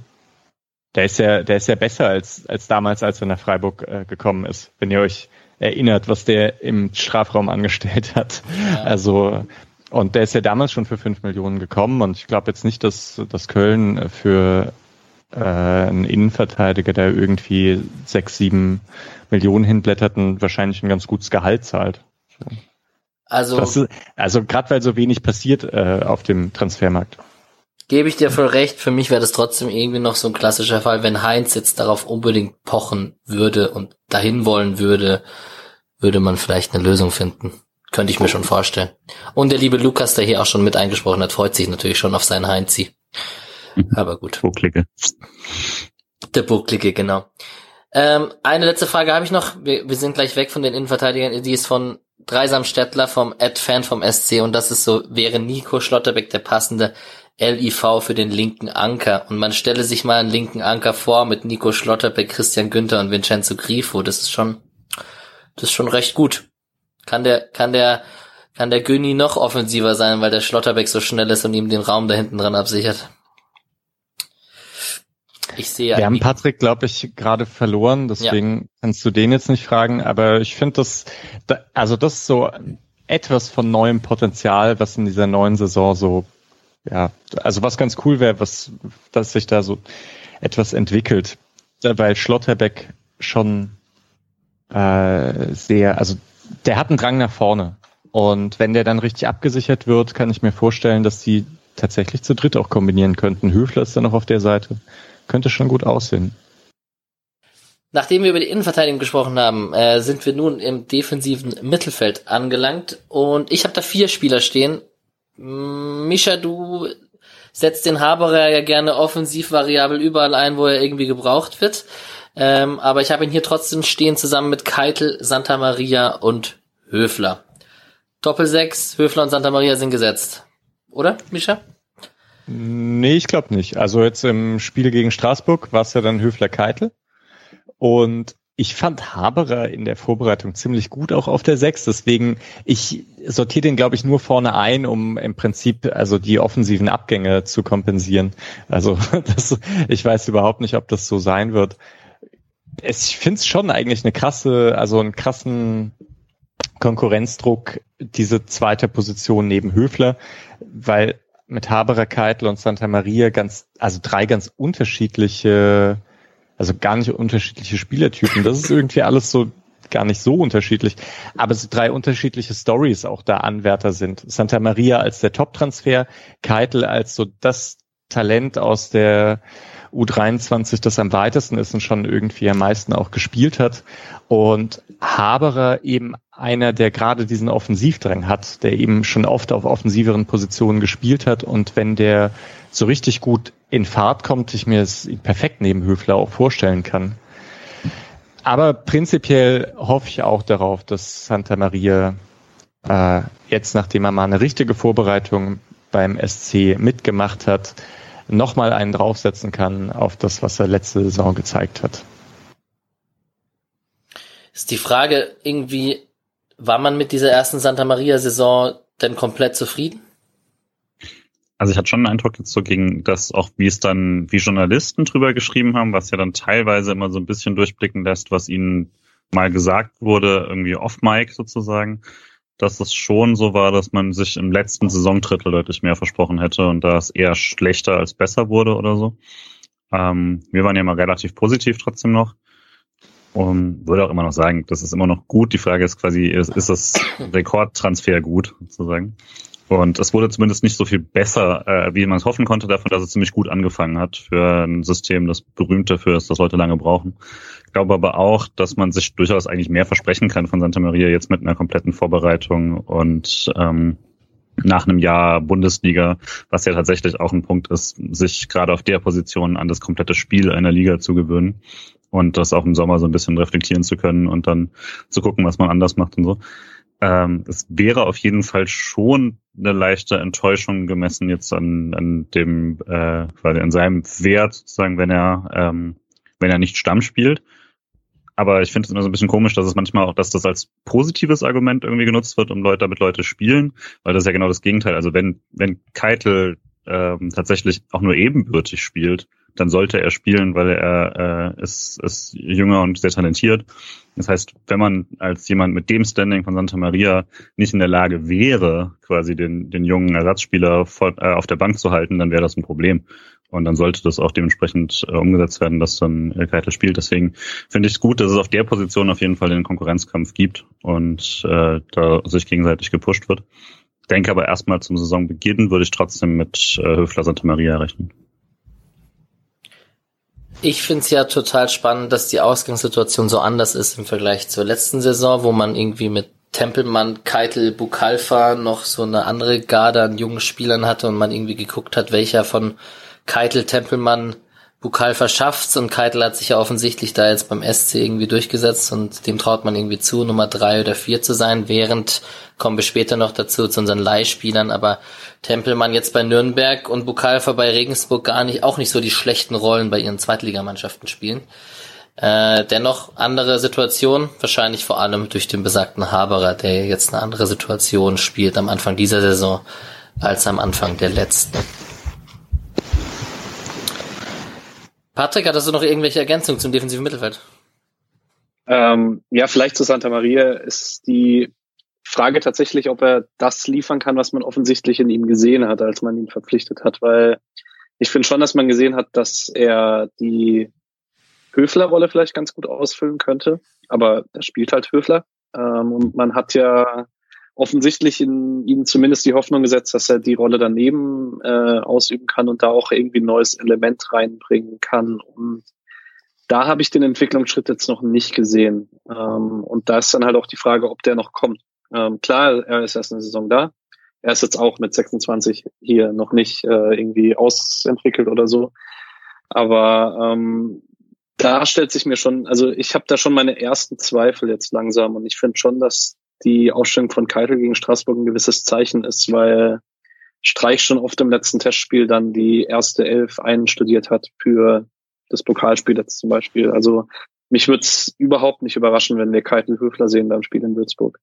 Der ist ja, der ist ja besser als, als damals, als er nach Freiburg äh, gekommen ist. Wenn ihr euch erinnert, was der im Strafraum angestellt hat. Ja. Also, und der ist ja damals schon für fünf Millionen gekommen und ich glaube jetzt nicht, dass, dass Köln für äh, einen Innenverteidiger, der irgendwie sechs, sieben Millionen hinblättert, und wahrscheinlich ein ganz gutes Gehalt zahlt. Also, ist, also gerade weil so wenig passiert äh, auf dem Transfermarkt. Gebe ich dir voll recht. Für mich wäre das trotzdem irgendwie noch so ein klassischer Fall, wenn Heinz jetzt darauf unbedingt pochen würde und dahin wollen würde, würde man vielleicht eine Lösung finden. Könnte ich mir schon vorstellen. Und der liebe Lukas, der hier auch schon mit eingesprochen hat, freut sich natürlich schon auf seinen Heinzi. Aber gut. Bucklige. Der Bucklige, genau. Ähm, eine letzte Frage habe ich noch. Wir, wir sind gleich weg von den Innenverteidigern. Die ist von Dreisam Stettler vom Ad Fan vom SC und das ist so, wäre Nico Schlotterbeck der passende LIV für den linken Anker. Und man stelle sich mal einen linken Anker vor mit Nico Schlotterbeck, Christian Günther und Vincenzo Grifo. Das ist schon, das ist schon recht gut. Kann der, kann der, kann der Günni noch offensiver sein, weil der Schlotterbeck so schnell ist und ihm den Raum da hinten dran absichert. Ich sehe. Wir haben Patrick, glaube ich, gerade verloren, deswegen ja. kannst du den jetzt nicht fragen, aber ich finde das, also das ist so etwas von neuem Potenzial, was in dieser neuen Saison so, ja, also was ganz cool wäre, was, dass sich da so etwas entwickelt, weil Schlotterbeck schon äh, sehr, also der hat einen Drang nach vorne. Und wenn der dann richtig abgesichert wird, kann ich mir vorstellen, dass die tatsächlich zu dritt auch kombinieren könnten. Höfler ist dann noch auf der Seite könnte schon gut aussehen. Nachdem wir über die Innenverteidigung gesprochen haben, äh, sind wir nun im defensiven Mittelfeld angelangt und ich habe da vier Spieler stehen. Mischa, du setzt den Haberer ja gerne offensiv variabel überall ein, wo er irgendwie gebraucht wird. Ähm, aber ich habe ihn hier trotzdem stehen zusammen mit Keitel, Santa Maria und Höfler. Doppel 6, Höfler und Santa Maria sind gesetzt. Oder, Mischa? Nee, ich glaube nicht. Also jetzt im Spiel gegen Straßburg war es ja dann Höfler-Keitel. Und ich fand Haberer in der Vorbereitung ziemlich gut auch auf der 6. Deswegen, ich sortiere den, glaube ich, nur vorne ein, um im Prinzip also die offensiven Abgänge zu kompensieren. Also [LAUGHS] das, ich weiß überhaupt nicht, ob das so sein wird. Es, ich finde es schon eigentlich eine krasse, also einen krassen Konkurrenzdruck, diese zweite Position neben Höfler, weil mit Haberer, Keitel und Santa Maria ganz, also drei ganz unterschiedliche, also gar nicht unterschiedliche Spielertypen. Das ist irgendwie alles so gar nicht so unterschiedlich, aber so drei unterschiedliche Stories auch da Anwärter sind. Santa Maria als der Top-Transfer, Keitel als so das Talent aus der U23, das am weitesten ist und schon irgendwie am meisten auch gespielt hat. Und Haberer eben einer, der gerade diesen Offensivdrang hat, der eben schon oft auf offensiveren Positionen gespielt hat. Und wenn der so richtig gut in Fahrt kommt, ich mir es perfekt neben Höfler auch vorstellen kann. Aber prinzipiell hoffe ich auch darauf, dass Santa Maria äh, jetzt, nachdem er mal eine richtige Vorbereitung beim SC mitgemacht hat, nochmal einen draufsetzen kann auf das, was er letzte Saison gezeigt hat. Ist die Frage irgendwie, war man mit dieser ersten Santa Maria-Saison denn komplett zufrieden? Also ich hatte schon den Eindruck jetzt so gegen das auch, wie es dann, wie Journalisten drüber geschrieben haben, was ja dann teilweise immer so ein bisschen durchblicken lässt, was ihnen mal gesagt wurde, irgendwie off-mic sozusagen, dass es schon so war, dass man sich im letzten Saisondrittel deutlich mehr versprochen hätte und da es eher schlechter als besser wurde oder so. Ähm, wir waren ja mal relativ positiv trotzdem noch. Und würde auch immer noch sagen, das ist immer noch gut. Die Frage ist quasi, ist, ist das Rekordtransfer gut, sozusagen? Und es wurde zumindest nicht so viel besser, äh, wie man es hoffen konnte, davon, dass es ziemlich gut angefangen hat für ein System, das berühmt dafür ist, das Leute lange brauchen. Ich glaube aber auch, dass man sich durchaus eigentlich mehr versprechen kann von Santa Maria jetzt mit einer kompletten Vorbereitung und ähm, nach einem Jahr Bundesliga, was ja tatsächlich auch ein Punkt ist, sich gerade auf der Position an das komplette Spiel einer Liga zu gewöhnen und das auch im Sommer so ein bisschen reflektieren zu können und dann zu gucken, was man anders macht und so. Ähm, es wäre auf jeden Fall schon eine leichte Enttäuschung gemessen jetzt an, an dem, äh, quasi an seinem Wert, sozusagen, wenn er, ähm, wenn er nicht Stamm spielt. Aber ich finde es immer so ein bisschen komisch, dass es manchmal auch, dass das als positives Argument irgendwie genutzt wird, um Leute, damit Leute spielen, weil das ist ja genau das Gegenteil. Also wenn, wenn Keitel ähm, tatsächlich auch nur ebenbürtig spielt, dann sollte er spielen, weil er äh, ist, ist jünger und sehr talentiert. Das heißt, wenn man als jemand mit dem Standing von Santa Maria nicht in der Lage wäre, quasi den, den jungen Ersatzspieler vor, äh, auf der Bank zu halten, dann wäre das ein Problem. Und dann sollte das auch dementsprechend äh, umgesetzt werden, dass dann äh, Keitel spielt. Deswegen finde ich es gut, dass es auf der Position auf jeden Fall den Konkurrenzkampf gibt und äh, da sich gegenseitig gepusht wird. Denke aber erstmal zum Saisonbeginn würde ich trotzdem mit äh, Höfler Santa Maria rechnen. Ich finde es ja total spannend, dass die Ausgangssituation so anders ist im Vergleich zur letzten Saison, wo man irgendwie mit Tempelmann, Keitel, Bukalfa noch so eine andere Garde an jungen Spielern hatte und man irgendwie geguckt hat, welcher von Keitel, Tempelmann, Bukal verschafft's und Keitel hat sich ja offensichtlich da jetzt beim SC irgendwie durchgesetzt und dem traut man irgendwie zu, Nummer drei oder vier zu sein, während, kommen wir später noch dazu, zu unseren Leihspielern, aber Tempelmann jetzt bei Nürnberg und Bukalfa bei Regensburg gar nicht, auch nicht so die schlechten Rollen bei ihren Zweitligamannschaften spielen. Äh, dennoch andere Situation, wahrscheinlich vor allem durch den besagten Haberer, der jetzt eine andere Situation spielt am Anfang dieser Saison als am Anfang der letzten. Patrick, hattest du noch irgendwelche Ergänzungen zum defensiven Mittelfeld? Ähm, ja, vielleicht zu Santa Maria ist die Frage tatsächlich, ob er das liefern kann, was man offensichtlich in ihm gesehen hat, als man ihn verpflichtet hat, weil ich finde schon, dass man gesehen hat, dass er die Höfler-Rolle vielleicht ganz gut ausfüllen könnte, aber er spielt halt Höfler. Ähm, und man hat ja offensichtlich in ihm zumindest die Hoffnung gesetzt, dass er die Rolle daneben äh, ausüben kann und da auch irgendwie ein neues Element reinbringen kann. Und da habe ich den Entwicklungsschritt jetzt noch nicht gesehen. Ähm, und da ist dann halt auch die Frage, ob der noch kommt. Ähm, klar, er ist erst eine Saison da. Er ist jetzt auch mit 26 hier noch nicht äh, irgendwie ausentwickelt oder so. Aber ähm, da stellt sich mir schon, also ich habe da schon meine ersten Zweifel jetzt langsam und ich finde schon, dass die Ausstellung von Keitel gegen Straßburg ein gewisses Zeichen ist, weil Streich schon oft im letzten Testspiel dann die erste Elf einstudiert hat für das Pokalspiel jetzt zum Beispiel. Also mich würde es überhaupt nicht überraschen, wenn wir Keitel Höfler sehen beim Spiel in Würzburg.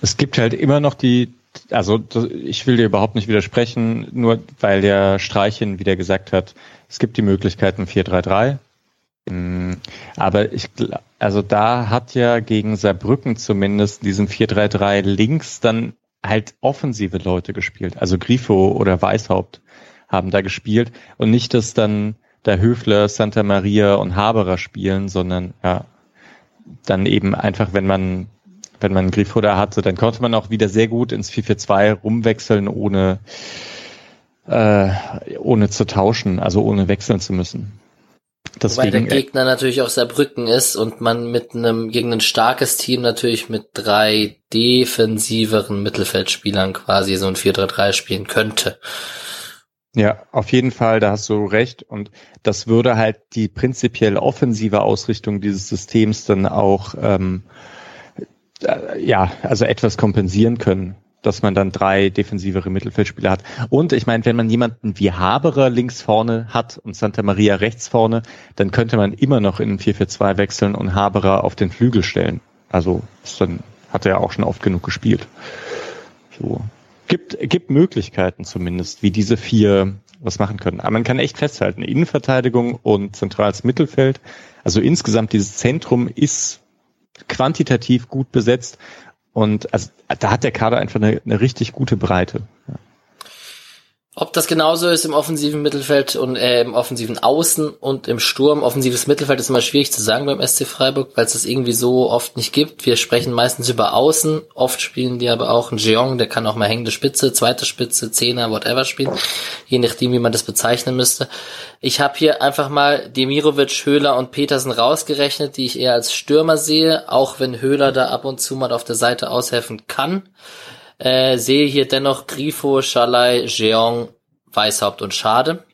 Es gibt halt immer noch die, also ich will dir überhaupt nicht widersprechen, nur weil der Streichen wieder gesagt hat, es gibt die Möglichkeiten 4-3-3 Mm, aber ich, also da hat ja gegen Saarbrücken zumindest diesen 4-3-3 links dann halt offensive Leute gespielt. Also Grifo oder Weishaupt haben da gespielt und nicht, dass dann der Höfler, Santa Maria und Haberer spielen, sondern ja, dann eben einfach, wenn man, wenn man Grifo da hatte, dann konnte man auch wieder sehr gut ins 4-4-2 rumwechseln, ohne, äh, ohne zu tauschen, also ohne wechseln zu müssen. Deswegen, Weil der Gegner natürlich auch Saarbrücken ist und man mit einem gegen ein starkes Team natürlich mit drei defensiveren Mittelfeldspielern quasi so ein 4-3-3 spielen könnte. Ja, auf jeden Fall, da hast du recht. Und das würde halt die prinzipiell offensive Ausrichtung dieses Systems dann auch ähm, äh, ja, also etwas kompensieren können dass man dann drei defensivere Mittelfeldspieler hat. Und ich meine, wenn man jemanden wie Haberer links vorne hat und Santa Maria rechts vorne, dann könnte man immer noch in ein 4-4-2 wechseln und Haberer auf den Flügel stellen. Also dann hat er auch schon oft genug gespielt. So. Gibt, gibt Möglichkeiten zumindest, wie diese vier was machen können. Aber man kann echt festhalten, Innenverteidigung und zentrales Mittelfeld, also insgesamt dieses Zentrum ist quantitativ gut besetzt und also da hat der Kader einfach eine, eine richtig gute Breite. Ja. Ob das genauso ist im offensiven Mittelfeld und äh, im offensiven Außen und im Sturm. Offensives Mittelfeld ist immer schwierig zu sagen beim SC Freiburg, weil es das irgendwie so oft nicht gibt. Wir sprechen meistens über Außen. Oft spielen die aber auch einen Jeong, der kann auch mal hängende Spitze, zweite Spitze, Zehner, whatever spielen. Je nachdem, wie man das bezeichnen müsste. Ich habe hier einfach mal Demirovic, Höhler und Petersen rausgerechnet, die ich eher als Stürmer sehe, auch wenn Höhler da ab und zu mal auf der Seite aushelfen kann. Äh, sehe hier dennoch Grifo, Schalai, Jeong, Weishaupt und Schade.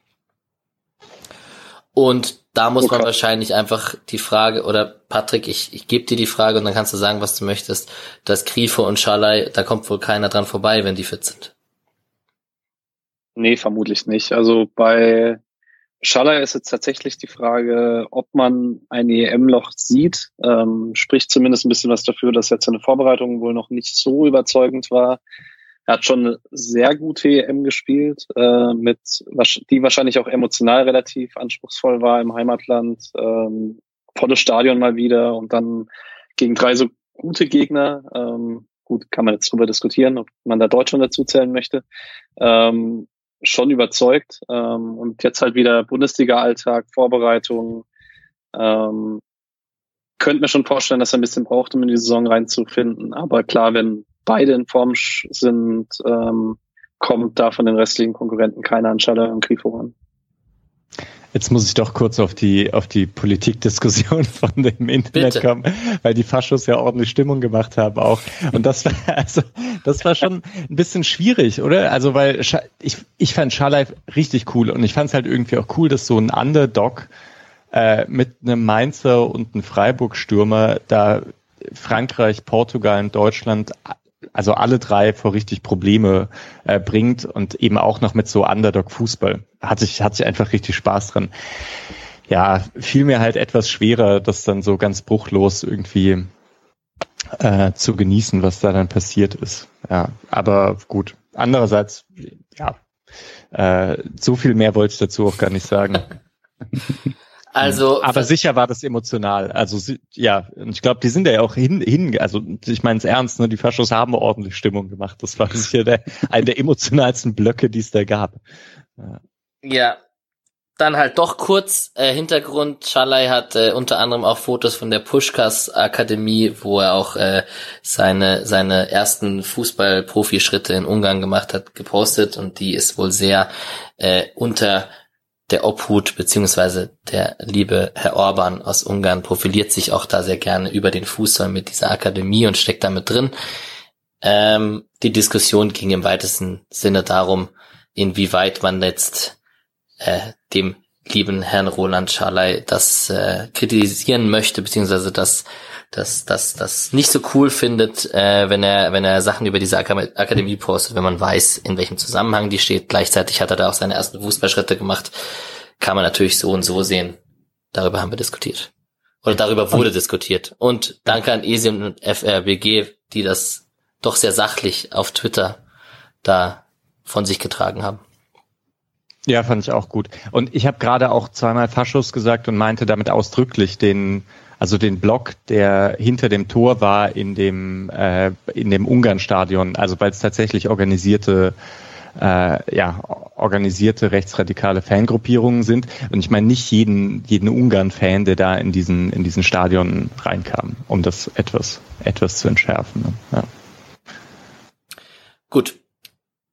Und da muss okay. man wahrscheinlich einfach die Frage, oder Patrick, ich, ich gebe dir die Frage und dann kannst du sagen, was du möchtest, dass Grifo und Schalai, da kommt wohl keiner dran vorbei, wenn die fit sind. Nee, vermutlich nicht. Also bei Schaller ist jetzt tatsächlich die Frage, ob man ein EM-Loch sieht. Ähm, spricht zumindest ein bisschen was dafür, dass jetzt seine Vorbereitung wohl noch nicht so überzeugend war. er hat schon eine sehr gute EM gespielt, äh, mit die wahrscheinlich auch emotional relativ anspruchsvoll war im Heimatland. Ähm, volles Stadion mal wieder und dann gegen drei so gute Gegner. Ähm, gut, kann man jetzt drüber diskutieren, ob man da Deutschland dazu zählen möchte. Ähm, schon überzeugt. Ähm, und jetzt halt wieder Bundesliga-Alltag, Vorbereitung. Ähm, könnte mir schon vorstellen, dass er ein bisschen braucht, um in die Saison reinzufinden. Aber klar, wenn beide in Form sind, ähm, kommt da von den restlichen Konkurrenten keiner an Schaller und Grifo ran. Jetzt muss ich doch kurz auf die, auf die Politikdiskussion [LAUGHS] von dem Internet Bitte. kommen, weil die Faschos ja ordentlich Stimmung gemacht haben auch. Und das war, [LAUGHS] also, das war schon ein bisschen schwierig, oder? Also, weil ich, ich fand Schalay richtig cool und ich fand es halt irgendwie auch cool, dass so ein Underdog äh, mit einem Mainzer und einem Freiburg-Stürmer da Frankreich, Portugal und Deutschland also alle drei vor richtig Probleme äh, bringt und eben auch noch mit so Underdog-Fußball. Hat sich, hat sich einfach richtig Spaß dran. Ja, fiel mir halt etwas schwerer, das dann so ganz bruchlos irgendwie äh, zu genießen, was da dann passiert ist. Ja, aber gut. Andererseits, ja, äh, so viel mehr wollte ich dazu auch gar nicht sagen. [LAUGHS] Also, aber sicher war das emotional. Also ja, und ich glaube, die sind ja auch hin, hin also ich meine es ernst, ne? Die Faschos haben ordentlich Stimmung gemacht. Das war [LAUGHS] sicher der, einer der emotionalsten Blöcke, die es da gab. Ja. ja. Dann halt doch kurz äh, Hintergrund. Schalay hat äh, unter anderem auch Fotos von der Pushkas Akademie, wo er auch äh, seine seine ersten Fußball-Profi-Schritte in Ungarn gemacht hat, gepostet und die ist wohl sehr äh, unter der Obhut beziehungsweise der liebe Herr Orban aus Ungarn profiliert sich auch da sehr gerne über den Fußball mit dieser Akademie und steckt damit drin. Ähm, die Diskussion ging im weitesten Sinne darum, inwieweit man jetzt äh, dem lieben Herrn Roland Schalay das äh, kritisieren möchte, beziehungsweise das das, das, das nicht so cool findet, äh, wenn er, wenn er Sachen über diese Akademie postet, wenn man weiß, in welchem Zusammenhang die steht. Gleichzeitig hat er da auch seine ersten Fußballschritte gemacht. Kann man natürlich so und so sehen. Darüber haben wir diskutiert. Oder darüber wurde diskutiert. Und danke an ESIM und FRBG, die das doch sehr sachlich auf Twitter da von sich getragen haben. Ja, fand ich auch gut. Und ich habe gerade auch zweimal Faschus gesagt und meinte damit ausdrücklich den also den Block, der hinter dem Tor war in dem, äh, in dem Ungarn-Stadion, also weil es tatsächlich organisierte äh, ja, organisierte rechtsradikale Fangruppierungen sind. Und ich meine nicht jeden, jeden Ungarn-Fan, der da in diesen, in diesen Stadion reinkam, um das etwas, etwas zu entschärfen. Ne? Ja. Gut.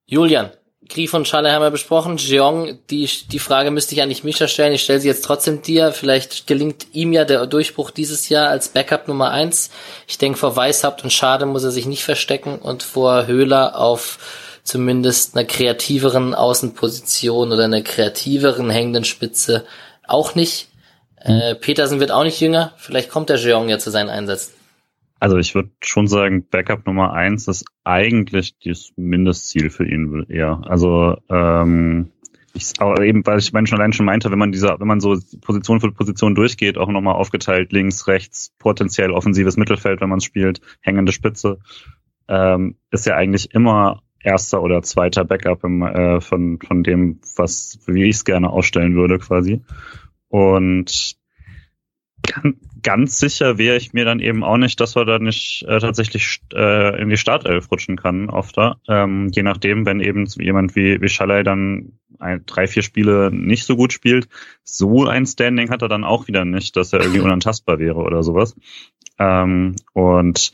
Julian, Grief und Schale haben wir besprochen. Jeong, die, die Frage müsste ich eigentlich Mischa stellen. Ich stelle sie jetzt trotzdem dir. Vielleicht gelingt ihm ja der Durchbruch dieses Jahr als Backup Nummer eins. Ich denke, vor Weishaupt und Schade muss er sich nicht verstecken und vor Höhler auf zumindest einer kreativeren Außenposition oder einer kreativeren hängenden Spitze auch nicht. Äh, Petersen wird auch nicht jünger. Vielleicht kommt der Jeong ja zu seinen Einsätzen. Also ich würde schon sagen, Backup Nummer eins ist eigentlich das Mindestziel für ihn eher. Also ähm, ich, aber eben, weil ich meine schon allein schon meinte, wenn man dieser, wenn man so Position für Position durchgeht, auch nochmal aufgeteilt, links, rechts, potenziell offensives Mittelfeld, wenn man spielt, hängende Spitze, ähm, ist ja eigentlich immer erster oder zweiter Backup im, äh, von, von dem, was, wie ich es gerne ausstellen würde, quasi. Und ganz sicher wäre ich mir dann eben auch nicht, dass er da nicht äh, tatsächlich äh, in die Startelf rutschen kann, oft da. Ähm, je nachdem, wenn eben jemand wie, wie Schalay dann ein, drei, vier Spiele nicht so gut spielt, so ein Standing hat er dann auch wieder nicht, dass er irgendwie [LAUGHS] unantastbar wäre oder sowas. Ähm, und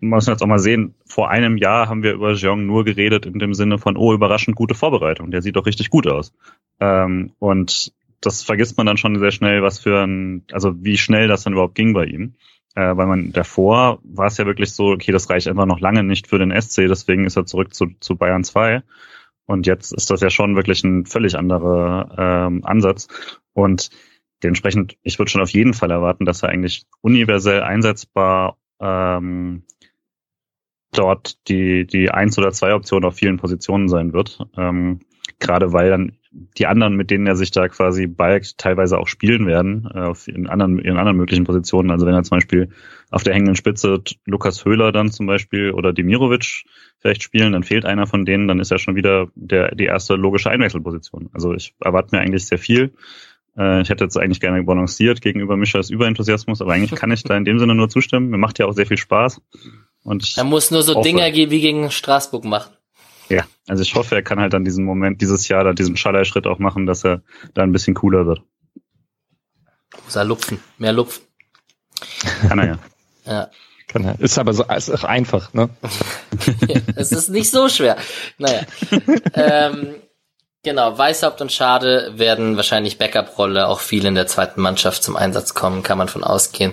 man muss jetzt auch mal sehen, vor einem Jahr haben wir über Jeong nur geredet in dem Sinne von, oh, überraschend gute Vorbereitung. Der sieht doch richtig gut aus. Ähm, und das vergisst man dann schon sehr schnell, was für ein, also wie schnell das dann überhaupt ging bei ihm. Äh, weil man davor war es ja wirklich so, okay, das reicht einfach noch lange nicht für den SC, deswegen ist er zurück zu, zu Bayern 2. Und jetzt ist das ja schon wirklich ein völlig anderer ähm, Ansatz. Und dementsprechend, ich würde schon auf jeden Fall erwarten, dass er eigentlich universell einsetzbar ähm, dort die, die eins oder zwei Option auf vielen Positionen sein wird. Ähm, gerade weil dann die anderen, mit denen er sich da quasi balgt, teilweise auch spielen werden, äh, auf in anderen, in anderen möglichen Positionen. Also wenn er zum Beispiel auf der hängenden Spitze Lukas Höhler dann zum Beispiel oder Demirovic vielleicht spielen, dann fehlt einer von denen, dann ist er schon wieder der, die erste logische Einwechselposition. Also ich erwarte mir eigentlich sehr viel. Äh, ich hätte jetzt eigentlich gerne balanciert gegenüber Mischers Überenthusiasmus, aber eigentlich kann ich da in dem Sinne nur zustimmen. Mir macht ja auch sehr viel Spaß. Und er muss nur so Dinger wie gegen Straßburg machen. Ja, also ich hoffe, er kann halt dann diesen Moment, dieses Jahr, da diesen Schallerschritt auch machen, dass er da ein bisschen cooler wird. Muss er lupfen, mehr lupfen. Kann er ja. [LAUGHS] ja. Kann er. Ist aber so, ist auch einfach, ne? [LAUGHS] es ist nicht so schwer. Naja. ähm, genau, Weißhaupt und Schade werden wahrscheinlich Backup-Rolle auch viel in der zweiten Mannschaft zum Einsatz kommen, kann man von ausgehen,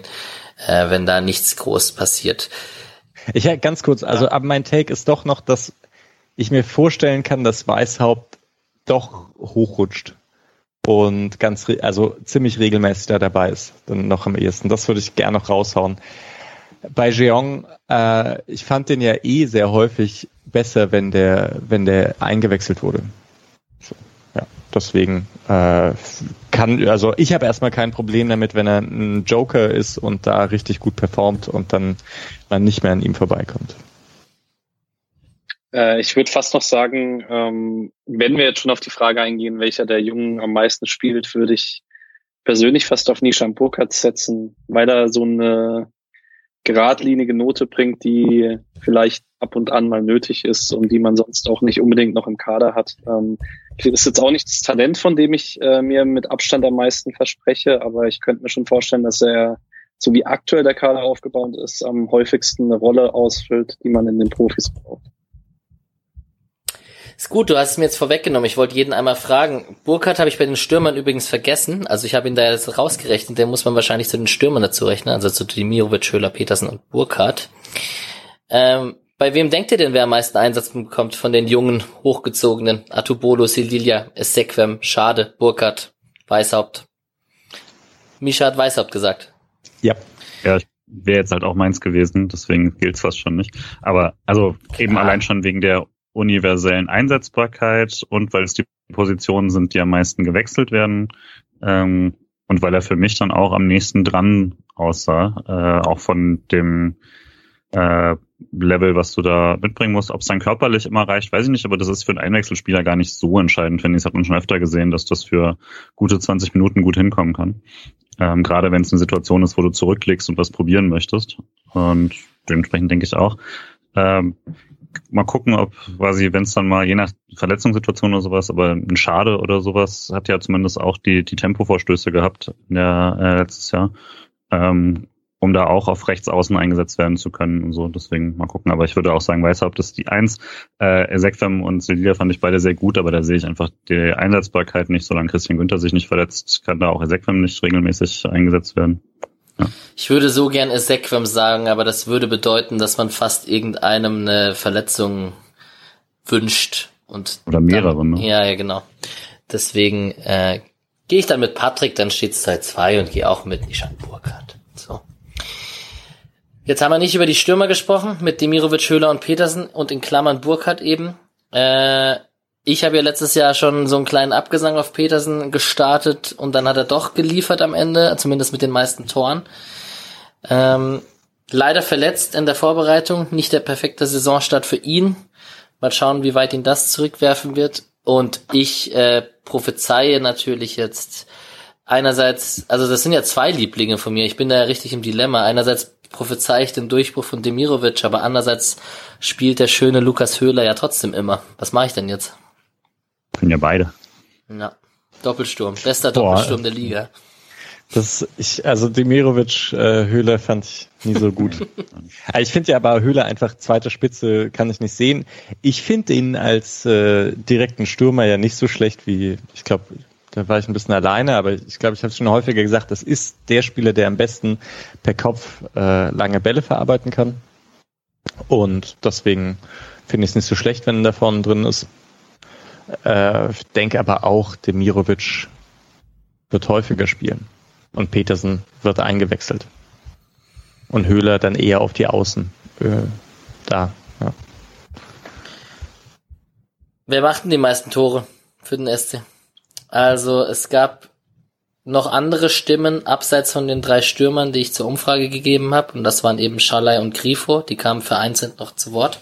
äh, wenn da nichts groß passiert. Ich ja, ganz kurz, also ja. aber mein Take ist doch noch, dass ich mir vorstellen kann, dass Weißhaupt doch hochrutscht und ganz, also ziemlich regelmäßig da dabei ist, dann noch am ehesten. Das würde ich gerne noch raushauen. Bei Jeong, äh, ich fand den ja eh sehr häufig besser, wenn der, wenn der eingewechselt wurde. So, ja, deswegen äh, kann, also ich habe erstmal kein Problem damit, wenn er ein Joker ist und da richtig gut performt und dann man nicht mehr an ihm vorbeikommt. Äh, ich würde fast noch sagen, ähm, wenn wir jetzt schon auf die Frage eingehen, welcher der Jungen am meisten spielt, würde ich persönlich fast auf Nishan Burkhardt setzen, weil er so eine geradlinige Note bringt, die vielleicht ab und an mal nötig ist und die man sonst auch nicht unbedingt noch im Kader hat. Ähm, ist jetzt auch nicht das Talent, von dem ich äh, mir mit Abstand am meisten verspreche, aber ich könnte mir schon vorstellen, dass er, so wie aktuell der Kader aufgebaut ist, am häufigsten eine Rolle ausfüllt, die man in den Profis braucht. Ist gut, du hast es mir jetzt vorweggenommen. Ich wollte jeden einmal fragen. Burkhardt habe ich bei den Stürmern übrigens vergessen. Also ich habe ihn da jetzt rausgerechnet. Der muss man wahrscheinlich zu den Stürmern dazu rechnen. Also zu Demirovic, Höhler, Petersen und Burkhardt. Ähm, bei wem denkt ihr denn, wer am meisten Einsatz bekommt von den jungen, hochgezogenen? Atubolo, Sililia, Essequem, Schade, Burkhardt, Weißhaupt. Misha hat Weißhaupt gesagt. Ja. Ja, wäre jetzt halt auch meins gewesen, deswegen gilt es fast schon nicht. Aber also eben ja. allein schon wegen der universellen Einsetzbarkeit und weil es die Positionen sind, die am meisten gewechselt werden. Ähm, und weil er für mich dann auch am nächsten dran aussah, äh, auch von dem äh, Level, was du da mitbringen musst. Ob es dann körperlich immer reicht, weiß ich nicht, aber das ist für einen Einwechselspieler gar nicht so entscheidend, finde ich. Das hat man schon öfter gesehen, dass das für gute 20 Minuten gut hinkommen kann. Ähm, gerade wenn es eine Situation ist, wo du zurücklegst und was probieren möchtest. Und dementsprechend denke ich auch. Ähm, mal gucken, ob quasi, wenn es dann mal je nach Verletzungssituation oder sowas, aber ein Schade oder sowas hat ja zumindest auch die, die Tempovorstöße gehabt in der, äh, letztes Jahr, ähm, um da auch auf rechts außen eingesetzt werden zu können und so. Deswegen mal gucken. Aber ich würde auch sagen, weiß ob das die Eins. Äh, Sekfem und Celia fand ich beide sehr gut, aber da sehe ich einfach die Einsetzbarkeit nicht. Solange Christian Günther sich nicht verletzt, kann da auch Sekfem nicht regelmäßig eingesetzt werden. Ich würde so gern Esequem sagen, aber das würde bedeuten, dass man fast irgendeinem eine Verletzung wünscht. Und Oder mehrere, dann, ne? Ja, ja, genau. Deswegen äh, gehe ich dann mit Patrick, dann steht es 2 und gehe auch mit Nishan Burkhardt. So. Jetzt haben wir nicht über die Stürmer gesprochen, mit Demirovic, Höhler und Petersen und in Klammern Burkhardt eben. Äh, ich habe ja letztes Jahr schon so einen kleinen Abgesang auf Petersen gestartet und dann hat er doch geliefert am Ende, zumindest mit den meisten Toren. Ähm, leider verletzt in der Vorbereitung, nicht der perfekte Saisonstart für ihn. Mal schauen, wie weit ihn das zurückwerfen wird. Und ich äh, prophezeie natürlich jetzt einerseits, also das sind ja zwei Lieblinge von mir. Ich bin da ja richtig im Dilemma. Einerseits prophezei ich den Durchbruch von Demirovic, aber andererseits spielt der schöne Lukas Höhler ja trotzdem immer. Was mache ich denn jetzt? Können ja beide. Ja. Doppelsturm. Bester Boah, Doppelsturm der Liga. Das, ich, also Demirovic, äh, Höhler fand ich nie so gut. [LAUGHS] ich finde ja aber Höhler einfach zweite Spitze kann ich nicht sehen. Ich finde ihn als äh, direkten Stürmer ja nicht so schlecht wie, ich glaube, da war ich ein bisschen alleine, aber ich glaube, ich habe es schon häufiger gesagt, das ist der Spieler, der am besten per Kopf äh, lange Bälle verarbeiten kann. Und deswegen finde ich es nicht so schlecht, wenn er da vorne drin ist. Äh, denke aber auch, Demirovic wird häufiger spielen. Und Petersen wird eingewechselt. Und Höhler dann eher auf die Außen. Äh, da, ja. Wer macht denn die meisten Tore für den SC? Also es gab noch andere Stimmen abseits von den drei Stürmern, die ich zur Umfrage gegeben habe. Und das waren eben Schalay und Grifo. Die kamen vereinzelt noch zu Wort.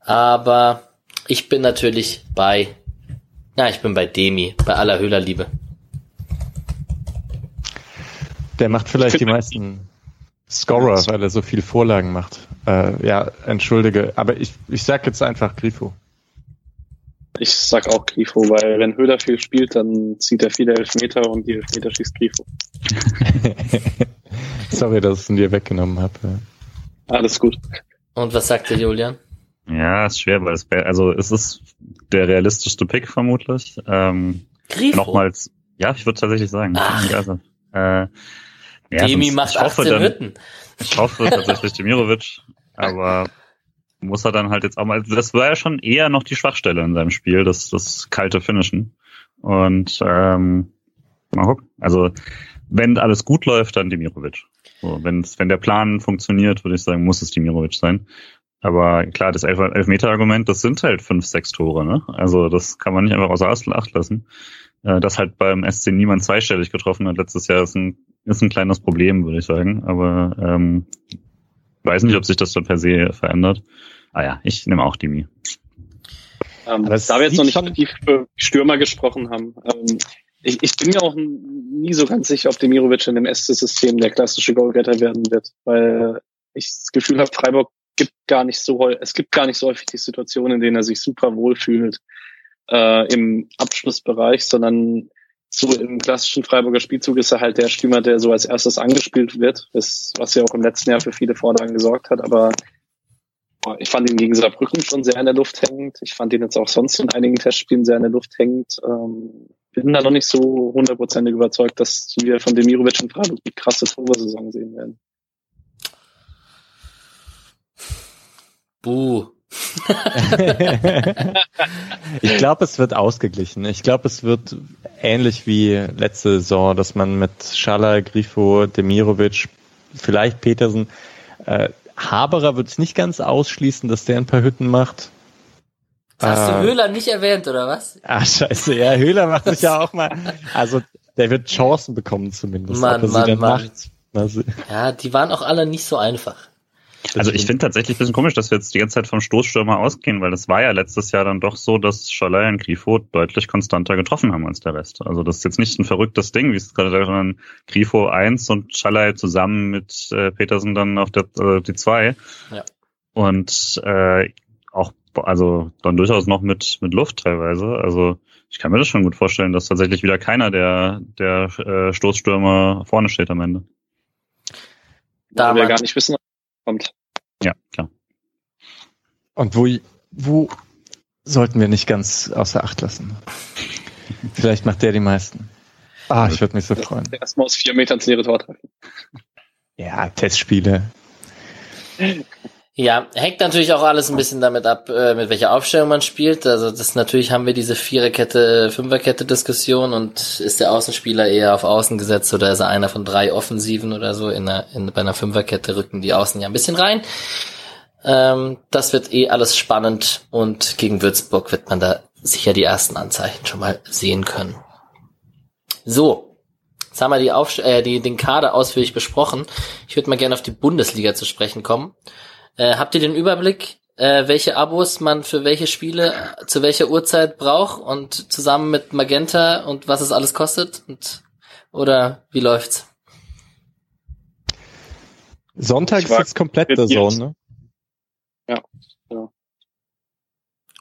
Aber ich bin natürlich bei, na, ich bin bei Demi, bei aller Höhlerliebe. Der macht vielleicht die meisten Scorer, weil er so viele Vorlagen macht. Äh, ja, entschuldige, aber ich, ich sag jetzt einfach Grifo. Ich sag auch Grifo, weil wenn Höhler viel spielt, dann zieht er viele Elfmeter und die Elfmeter schießt Grifo. [LAUGHS] Sorry, dass ich es dir weggenommen habe. Alles gut. Und was sagt der Julian? Ja, ist schwer, weil es, also es ist der realistischste Pick vermutlich. Ähm, Grifo. Nochmals, ja, ich würde tatsächlich sagen. Ach. Also, äh, ja, Demi macht ich hoffe 18 dann, Hütten. Ich hoffe tatsächlich Demirovic, aber muss er dann halt jetzt auch mal, das war ja schon eher noch die Schwachstelle in seinem Spiel, das, das kalte Finishen. Und ähm, mal gucken. Also wenn alles gut läuft, dann Demirovic. So, wenn der Plan funktioniert, würde ich sagen, muss es Demirovic sein. Aber klar, das Elf- Elfmeter-Argument, das sind halt fünf, sechs Tore, ne? Also das kann man nicht einfach außer Acht lassen. Äh, dass halt beim SC niemand zweistellig getroffen hat letztes Jahr, ist ein, ist ein kleines Problem, würde ich sagen. Aber ähm, weiß nicht, ob sich das dann per se verändert. Ah ja, ich nehme auch Demi. Ähm, da wir jetzt noch nicht schon- tief über Stürmer gesprochen haben, ähm, ich, ich bin mir auch nie so ganz sicher, ob Demirovic in dem SC-System der klassische Goalgetter werden wird, weil ich das Gefühl habe, Freiburg gibt gar nicht so es gibt gar nicht so häufig die Situation, in denen er sich super wohl fühlt äh, im Abschlussbereich, sondern so im klassischen Freiburger Spielzug ist er halt der Stürmer, der so als erstes angespielt wird, das, was ja auch im letzten Jahr für viele Vorlagen gesorgt hat, aber Boah, Ich fand ihn gegen Saarbrücken schon sehr in der Luft hängend. Ich fand ihn jetzt auch sonst in einigen Testspielen sehr in der Luft hängend. Ähm, bin da noch nicht so hundertprozentig überzeugt, dass wir von Demirovic und Freiburg die krasse Torsaison sehen werden. Buh. [LAUGHS] ich glaube, es wird ausgeglichen. Ich glaube, es wird ähnlich wie letzte Saison, dass man mit Schala, Grifo, Demirovic, vielleicht Petersen, äh, Haberer würde ich nicht ganz ausschließen, dass der ein paar Hütten macht. Das hast Äh, du Höhler nicht erwähnt, oder was? Ah, scheiße, ja, Höhler macht sich ja [LAUGHS] auch mal. Also, der wird Chancen bekommen zumindest. Mann, er Mann, dann Mann. macht. Ja, die waren auch alle nicht so einfach. Also ich finde tatsächlich ein bisschen komisch, dass wir jetzt die ganze Zeit vom Stoßstürmer ausgehen, weil das war ja letztes Jahr dann doch so, dass Schalay und Grifo deutlich konstanter getroffen haben als der Rest. Also das ist jetzt nicht ein verrücktes Ding, wie es gerade sagt, sondern Grifo eins und Schalay zusammen mit äh, Petersen dann auf der äh, die zwei. Ja. Und äh, auch also dann durchaus noch mit mit Luft teilweise. Also ich kann mir das schon gut vorstellen, dass tatsächlich wieder keiner der der äh, Stoßstürmer vorne steht am Ende. Da wir gar nicht wissen, kommt. Ja, klar. Und wo, wo sollten wir nicht ganz außer Acht lassen? Vielleicht macht der die meisten. Ah, ich würde mich so freuen. Erstmal aus vier Metern ins leere Tor treffen. Ja, Testspiele. Ja, hängt natürlich auch alles ein bisschen damit ab, äh, mit welcher Aufstellung man spielt. Also das natürlich haben wir diese Viererkette, Fünferkette Diskussion und ist der Außenspieler eher auf Außen gesetzt oder ist er einer von drei Offensiven oder so? In einer, in, bei einer Fünferkette rücken die Außen ja ein bisschen rein. Ähm, das wird eh alles spannend und gegen Würzburg wird man da sicher die ersten Anzeichen schon mal sehen können. So, jetzt haben wir die Aufst äh, die, den Kader ausführlich besprochen. Ich würde mal gerne auf die Bundesliga zu sprechen kommen. Äh, habt ihr den Überblick, äh, welche Abos man für welche Spiele zu welcher Uhrzeit braucht und zusammen mit Magenta und was es alles kostet? Und, oder wie läuft's? Sonntag ist jetzt komplett der. Zone, ne?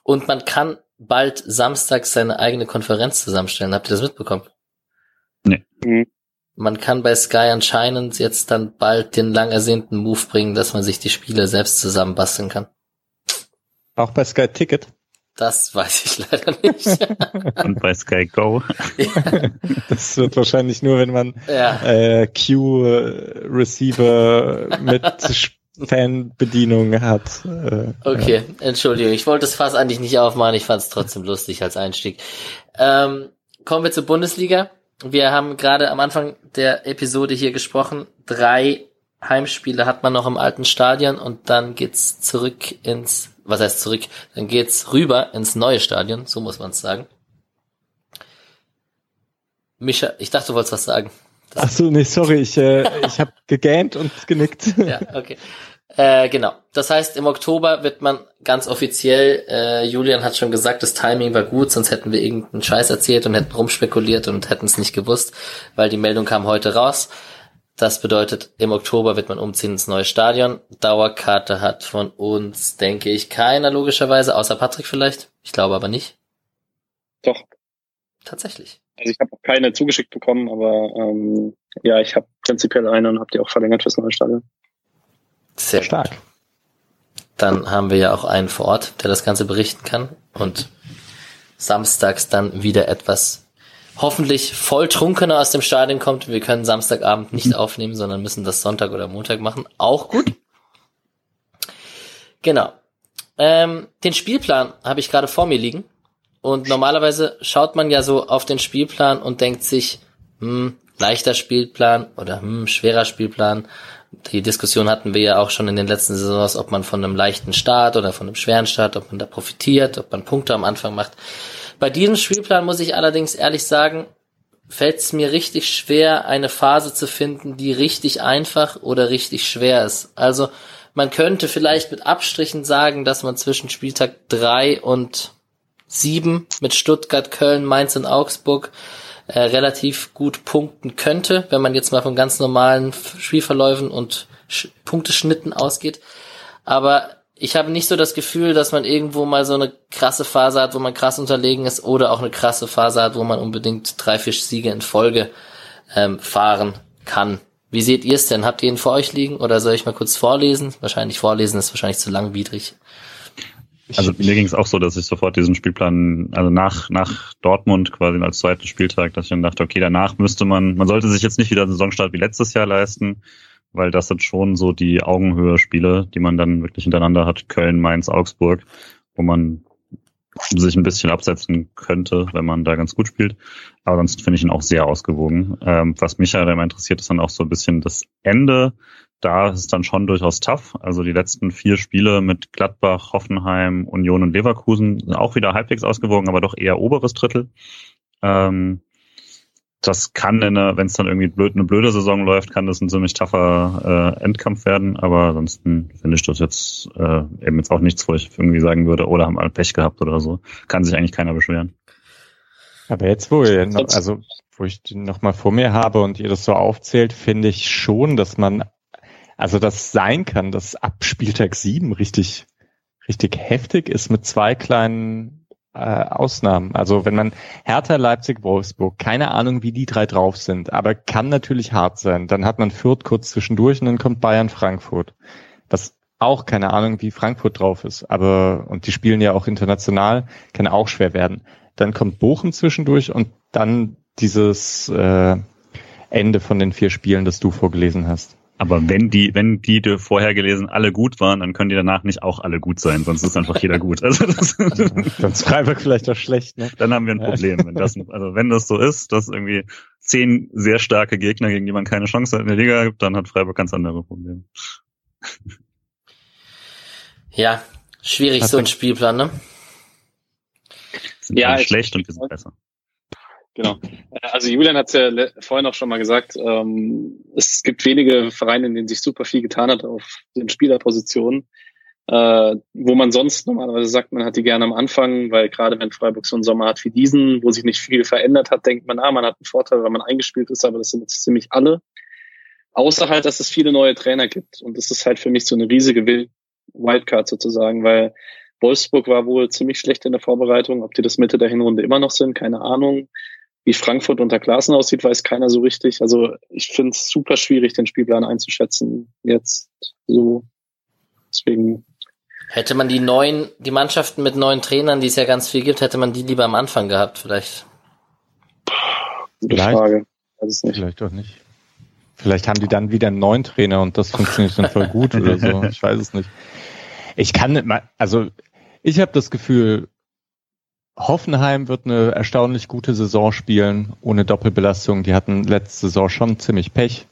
Und man kann bald samstags seine eigene Konferenz zusammenstellen. Habt ihr das mitbekommen? Mhm. Man kann bei Sky anscheinend jetzt dann bald den lang ersehnten Move bringen, dass man sich die Spiele selbst zusammenbasteln kann. Auch bei Sky Ticket. Das weiß ich [LAUGHS] leider nicht. [LAUGHS] Und bei Sky Go. Das wird wahrscheinlich nur, wenn man ja. äh, Q-Receiver mit [LAUGHS] Fanbedienung hat. Äh, Okay, Entschuldigung, ich wollte das Fass eigentlich nicht aufmachen, ich fand es trotzdem lustig als Einstieg. Ähm, kommen wir zur Bundesliga. Wir haben gerade am Anfang der Episode hier gesprochen. Drei Heimspiele hat man noch im alten Stadion und dann geht's zurück ins, was heißt zurück? Dann geht's rüber ins neue Stadion, so muss man es sagen. Micha, ich dachte, du wolltest was sagen. Das Ach so, nee, sorry, ich, äh, [LAUGHS] ich habe gegähnt und genickt. ja, okay. Äh, genau. Das heißt, im Oktober wird man ganz offiziell, äh, Julian hat schon gesagt, das Timing war gut, sonst hätten wir irgendeinen Scheiß erzählt und hätten rumspekuliert und hätten es nicht gewusst, weil die Meldung kam heute raus. Das bedeutet, im Oktober wird man umziehen ins neue Stadion. Dauerkarte hat von uns, denke ich, keiner logischerweise, außer Patrick vielleicht. Ich glaube aber nicht. Doch. Tatsächlich. Also ich habe keine zugeschickt bekommen, aber ähm, ja, ich habe prinzipiell eine und habe die auch verlängert fürs neue Stadion. Sehr stark. Dann haben wir ja auch einen vor Ort, der das Ganze berichten kann und samstags dann wieder etwas hoffentlich voll trunkener aus dem Stadion kommt. Wir können Samstagabend nicht aufnehmen, sondern müssen das Sonntag oder Montag machen. Auch gut. Genau. Ähm, den Spielplan habe ich gerade vor mir liegen. Und normalerweise schaut man ja so auf den Spielplan und denkt sich, hm, leichter Spielplan oder hm, schwerer Spielplan. Die Diskussion hatten wir ja auch schon in den letzten Saisons, ob man von einem leichten Start oder von einem schweren Start, ob man da profitiert, ob man Punkte am Anfang macht. Bei diesem Spielplan muss ich allerdings ehrlich sagen, fällt es mir richtig schwer, eine Phase zu finden, die richtig einfach oder richtig schwer ist. Also man könnte vielleicht mit Abstrichen sagen, dass man zwischen Spieltag drei und sieben mit Stuttgart, Köln, Mainz und Augsburg äh, relativ gut punkten könnte, wenn man jetzt mal von ganz normalen Spielverläufen und Sch Punkteschnitten ausgeht. Aber ich habe nicht so das Gefühl, dass man irgendwo mal so eine krasse Phase hat, wo man krass unterlegen ist, oder auch eine krasse Phase hat, wo man unbedingt drei, vier Siege in Folge ähm, fahren kann. Wie seht ihr es denn? Habt ihr ihn vor euch liegen oder soll ich mal kurz vorlesen? Wahrscheinlich vorlesen ist wahrscheinlich zu langwidrig. Also mir ging es auch so, dass ich sofort diesen Spielplan, also nach, nach Dortmund quasi als zweiten Spieltag, dass ich dann dachte, okay, danach müsste man, man sollte sich jetzt nicht wieder einen Saisonstart wie letztes Jahr leisten, weil das sind schon so die Augenhöhe-Spiele, die man dann wirklich hintereinander hat, Köln, Mainz, Augsburg, wo man sich ein bisschen absetzen könnte, wenn man da ganz gut spielt. Aber sonst finde ich ihn auch sehr ausgewogen. Ähm, was mich ja halt immer interessiert, ist dann auch so ein bisschen das Ende da ist es dann schon durchaus tough. Also die letzten vier Spiele mit Gladbach, Hoffenheim, Union und Leverkusen sind auch wieder halbwegs ausgewogen, aber doch eher oberes Drittel. Ähm, das kann, wenn es dann irgendwie blöd, eine blöde Saison läuft, kann das ein ziemlich tougher äh, Endkampf werden. Aber ansonsten finde ich das jetzt äh, eben jetzt auch nichts, wo ich irgendwie sagen würde, oder haben alle Pech gehabt oder so. Kann sich eigentlich keiner beschweren. Aber jetzt, wo ihr noch, also wo ich den noch mal vor mir habe und ihr das so aufzählt, finde ich schon, dass man also das sein kann, dass ab Spieltag 7 richtig, richtig heftig ist mit zwei kleinen äh, Ausnahmen. Also wenn man Hertha, Leipzig, Wolfsburg, keine Ahnung, wie die drei drauf sind, aber kann natürlich hart sein. Dann hat man Fürth kurz zwischendurch und dann kommt Bayern, Frankfurt. Was auch keine Ahnung, wie Frankfurt drauf ist, aber und die spielen ja auch international, kann auch schwer werden. Dann kommt Bochum zwischendurch und dann dieses äh, Ende von den vier Spielen, das du vorgelesen hast. Aber wenn die, wenn die du vorher gelesen alle gut waren, dann können die danach nicht auch alle gut sein, sonst ist einfach jeder gut. Also das [LAUGHS] dann ist Freiburg vielleicht auch schlecht, ne? Dann haben wir ein Problem. Wenn das, also wenn das so ist, dass irgendwie zehn sehr starke Gegner, gegen die man keine Chance hat in der Liga gibt, dann hat Freiburg ganz andere Probleme. Ja, schwierig so ein Spielplan, ne? Sind ja, schlecht und wir sind besser. Genau. Äh, also Julian hat es ja vorhin auch schon mal gesagt, ähm, es gibt wenige Vereine, in denen sich super viel getan hat auf den Spielerpositionen, äh, wo man sonst normalerweise sagt, man hat die gerne am Anfang, weil gerade wenn Freiburg so einen Sommer hat wie diesen, wo sich nicht viel verändert hat, denkt man, ah, man hat einen Vorteil, weil man eingespielt ist, aber das sind jetzt ziemlich alle. Außer halt, dass es viele neue Trainer gibt. Und das ist halt für mich so eine riesige Wildcard sozusagen, weil Wolfsburg war wohl ziemlich schlecht in der Vorbereitung. Ob die das Mitte der Hinrunde immer noch sind, keine Ahnung. Wie Frankfurt unter Klassen aussieht, weiß keiner so richtig. Also ich finde es super schwierig, den Spielplan einzuschätzen jetzt so. Deswegen. Hätte man die neuen, die Mannschaften mit neuen Trainern, die es ja ganz viel gibt, hätte man die lieber am Anfang gehabt, vielleicht. Gute vielleicht, Frage. Weiß es nicht. Vielleicht auch nicht. Vielleicht haben die dann wieder einen neuen Trainer und das funktioniert dann voll gut oder so. [LAUGHS] Ich weiß es nicht. Ich kann nicht mal, also ich habe das Gefühl, Hoffenheim wird eine erstaunlich gute Saison spielen, ohne Doppelbelastung. Die hatten letzte Saison schon ziemlich Pech.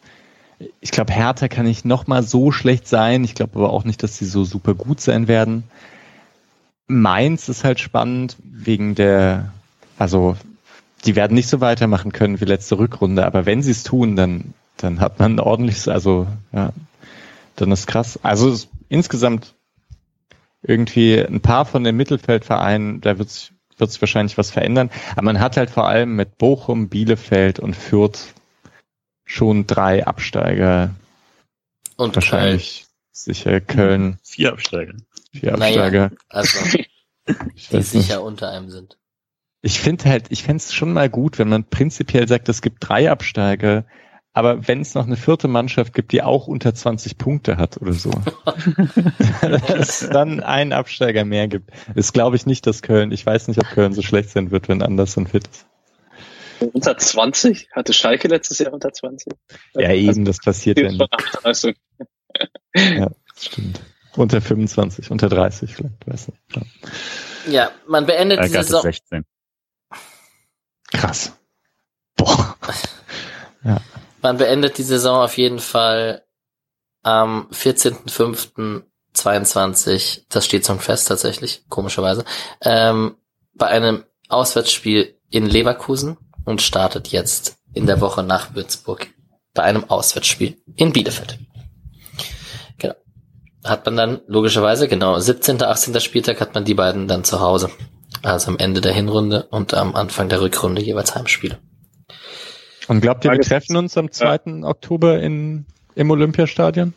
Ich glaube, Hertha kann nicht nochmal so schlecht sein. Ich glaube aber auch nicht, dass sie so super gut sein werden. Mainz ist halt spannend wegen der, also die werden nicht so weitermachen können wie letzte Rückrunde, aber wenn sie es tun, dann, dann hat man ein ordentliches, also ja, dann ist krass. Also insgesamt irgendwie ein paar von den Mittelfeldvereinen, da wird sich wird sich wahrscheinlich was verändern. Aber man hat halt vor allem mit Bochum, Bielefeld und Fürth schon drei Absteiger. Und wahrscheinlich Köln. sicher Köln. Vier Absteiger. Vier Absteiger. Naja, also, [LAUGHS] die sicher unter einem sind. Ich finde halt, ich fände es schon mal gut, wenn man prinzipiell sagt, es gibt drei Absteiger, aber wenn es noch eine vierte Mannschaft gibt, die auch unter 20 Punkte hat oder so, dass [LAUGHS] es dann einen Absteiger mehr gibt. Ist glaube ich nicht, dass Köln, ich weiß nicht, ob Köln so schlecht sein wird, wenn Anderson fit ist. Unter 20? Hatte Schalke letztes Jahr unter 20? Ja, eben, also, das passiert ja nicht. [LAUGHS] Also. ja, das stimmt. Unter 25, unter 30 vielleicht, weiß nicht. Ja, ja man beendet die Saison. 16. Krass. Boah. ja. Man beendet die Saison auf jeden Fall am 14.05.22. Das steht zum Fest tatsächlich, komischerweise. Ähm, bei einem Auswärtsspiel in Leverkusen und startet jetzt in der Woche nach Würzburg bei einem Auswärtsspiel in Bielefeld. Genau. Hat man dann logischerweise, genau, 17., 18. Spieltag hat man die beiden dann zu Hause. Also am Ende der Hinrunde und am Anfang der Rückrunde jeweils Heimspiele. Und glaubt ihr, wir treffen uns am 2. Ja. Oktober in, im Olympiastadion?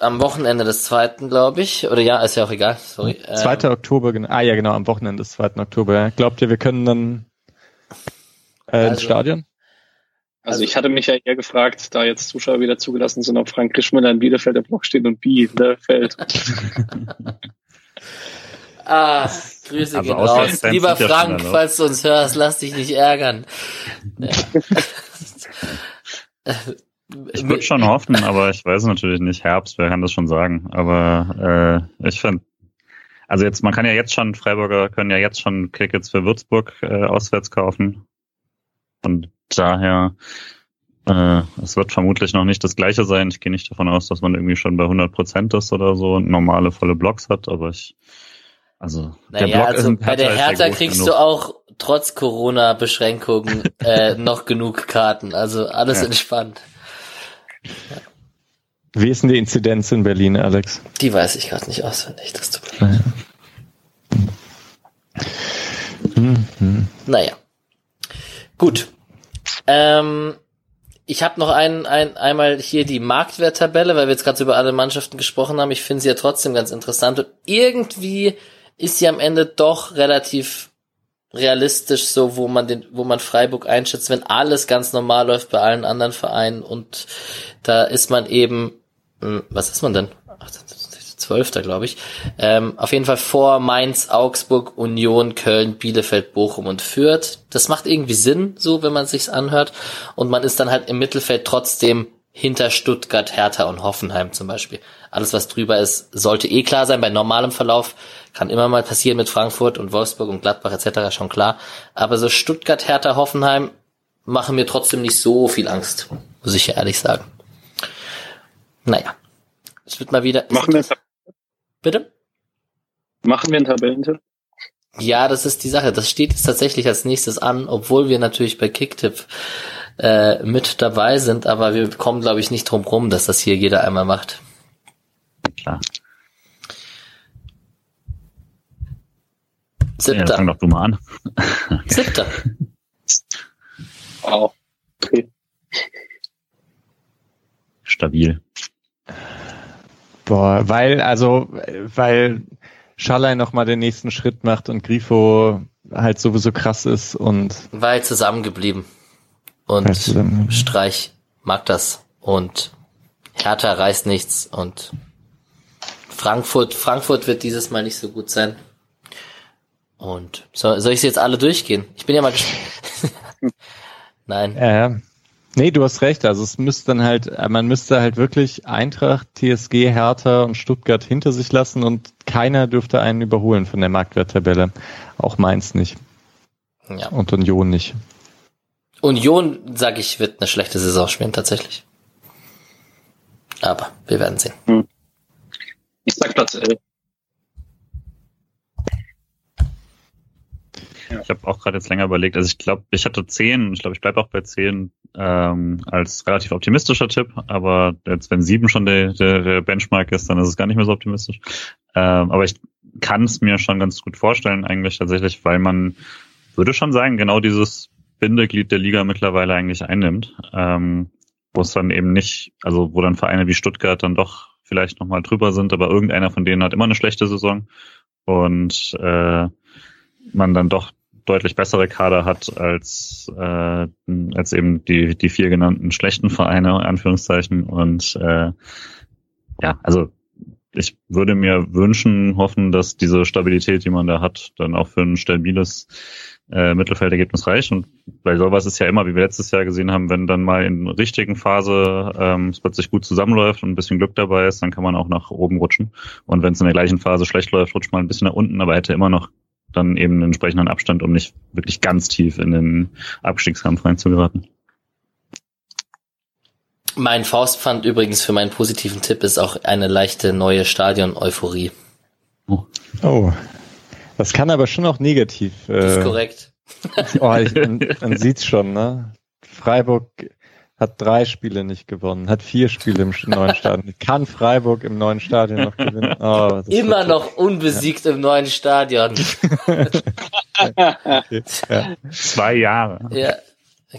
Am Wochenende des 2. glaube ich. Oder ja, ist ja auch egal. Sorry. 2. Ähm, Oktober, genau. Ah ja, genau, am Wochenende des 2. Oktober. Glaubt ihr, wir können dann äh, also, ins Stadion? Also ich hatte mich ja eher gefragt, da jetzt Zuschauer wieder zugelassen sind, ob Frank Krischmüller in Bielefeld im Block steht und Bielefeld. [LAUGHS] ah, Grüße also gehen raus. Lieber Frank, falls du uns hörst, lass dich nicht ärgern. ich würde schon hoffen, aber ich weiß natürlich nicht. Herbst, wer kann das schon sagen? Aber äh, ich finde, also jetzt, man kann ja jetzt schon, Freiburger können ja jetzt schon Tickets für Würzburg äh, auswärts kaufen. Und daher, äh, es wird vermutlich noch nicht das gleiche sein. Ich gehe nicht davon aus, dass man irgendwie schon bei 100 Prozent ist oder so und normale volle Blocks hat, aber ich also, naja, der Block also bei der Hertha kriegst genug. du auch trotz Corona-Beschränkungen [LAUGHS] äh, noch genug Karten. Also alles ja. entspannt. Ja. Wie ist denn die Inzidenz in Berlin, Alex? Die weiß ich gerade nicht auswendig. Das tut mir leid. Mhm. Naja. Gut. Ähm, ich habe noch ein, ein, einmal hier die Marktwerttabelle, weil wir jetzt gerade so über alle Mannschaften gesprochen haben. Ich finde sie ja trotzdem ganz interessant und irgendwie ist sie am Ende doch relativ realistisch so, wo man den, wo man Freiburg einschätzt, wenn alles ganz normal läuft bei allen anderen Vereinen und da ist man eben, hm, was ist man denn? Zwölfter, glaube ich. Ähm, auf jeden Fall vor Mainz, Augsburg, Union, Köln, Bielefeld, Bochum und Fürth. Das macht irgendwie Sinn, so wenn man sich's anhört. Und man ist dann halt im Mittelfeld trotzdem hinter Stuttgart, Hertha und Hoffenheim zum Beispiel. Alles, was drüber ist, sollte eh klar sein. Bei normalem Verlauf kann immer mal passieren mit Frankfurt und Wolfsburg und Gladbach etc. schon klar. Aber so Stuttgart, Hertha, Hoffenheim machen mir trotzdem nicht so viel Angst, muss ich ehrlich sagen. Naja, es wird mal wieder. Machen wir Bitte? Machen wir einen Tabellentipp? Ja, das ist die Sache. Das steht jetzt tatsächlich als nächstes an, obwohl wir natürlich bei Kicktip äh, mit dabei sind, aber wir kommen, glaube ich, nicht drum rum, dass das hier jeder einmal macht. Klar. Siebter. Ja, fang doch du mal an. Siebter. Wow. Okay. Stabil. Boah, weil, also, weil Schallei nochmal den nächsten Schritt macht und Grifo halt sowieso krass ist und. Weil zusammengeblieben. Und zusammen. Streich mag das. Und Hertha reißt nichts und Frankfurt, Frankfurt wird dieses Mal nicht so gut sein. Und so, soll ich sie jetzt alle durchgehen? Ich bin ja mal gespannt. [LAUGHS] Nein. Äh, nee, du hast recht. Also es müsste dann halt, man müsste halt wirklich Eintracht, TSG, Hertha und Stuttgart hinter sich lassen und keiner dürfte einen überholen von der Marktwerttabelle. Auch Mainz nicht. Ja. Und Union nicht. Union, sag ich, wird eine schlechte Saison spielen, tatsächlich. Aber wir werden sehen. Hm. Ich sag Platz 11. Ich habe auch gerade jetzt länger überlegt. Also ich glaube, ich hatte zehn. Ich glaube, ich bleibe auch bei zehn ähm, als relativ optimistischer Tipp. Aber jetzt, wenn sieben schon der, der Benchmark ist, dann ist es gar nicht mehr so optimistisch. Ähm, aber ich kann es mir schon ganz gut vorstellen eigentlich tatsächlich, weil man würde schon sagen, genau dieses Bindeglied der Liga mittlerweile eigentlich einnimmt. Ähm, wo es dann eben nicht, also wo dann Vereine wie Stuttgart dann doch vielleicht nochmal drüber sind, aber irgendeiner von denen hat immer eine schlechte Saison und äh, man dann doch deutlich bessere Kader hat als, äh, als eben die, die vier genannten schlechten Vereine, in Anführungszeichen. Und äh, ja, also ich würde mir wünschen, hoffen, dass diese Stabilität, die man da hat, dann auch für ein stabiles äh, Mittelfeldergebnis reicht. Und bei sowas ist ja immer, wie wir letztes Jahr gesehen haben, wenn dann mal in richtigen Phase ähm, es plötzlich gut zusammenläuft und ein bisschen Glück dabei ist, dann kann man auch nach oben rutschen. Und wenn es in der gleichen Phase schlecht läuft, rutscht man ein bisschen nach unten, aber hätte immer noch dann eben einen entsprechenden Abstand, um nicht wirklich ganz tief in den Abstiegskampf reinzugeraten. Mein Faustpfand übrigens für meinen positiven Tipp ist auch eine leichte neue Stadion-Euphorie. Oh. oh. Das kann aber schon auch negativ. Äh, das ist korrekt. oh, ich, [LAUGHS] man, man sieht's schon, ne? Freiburg hat drei Spiele nicht gewonnen, hat vier Spiele im neuen Stadion. [LAUGHS] Kann Freiburg im neuen Stadion noch gewinnen? Oh, Immer noch unbesiegt ja. im neuen Stadion. [LAUGHS] okay, ja. Zwei Jahre. Ja,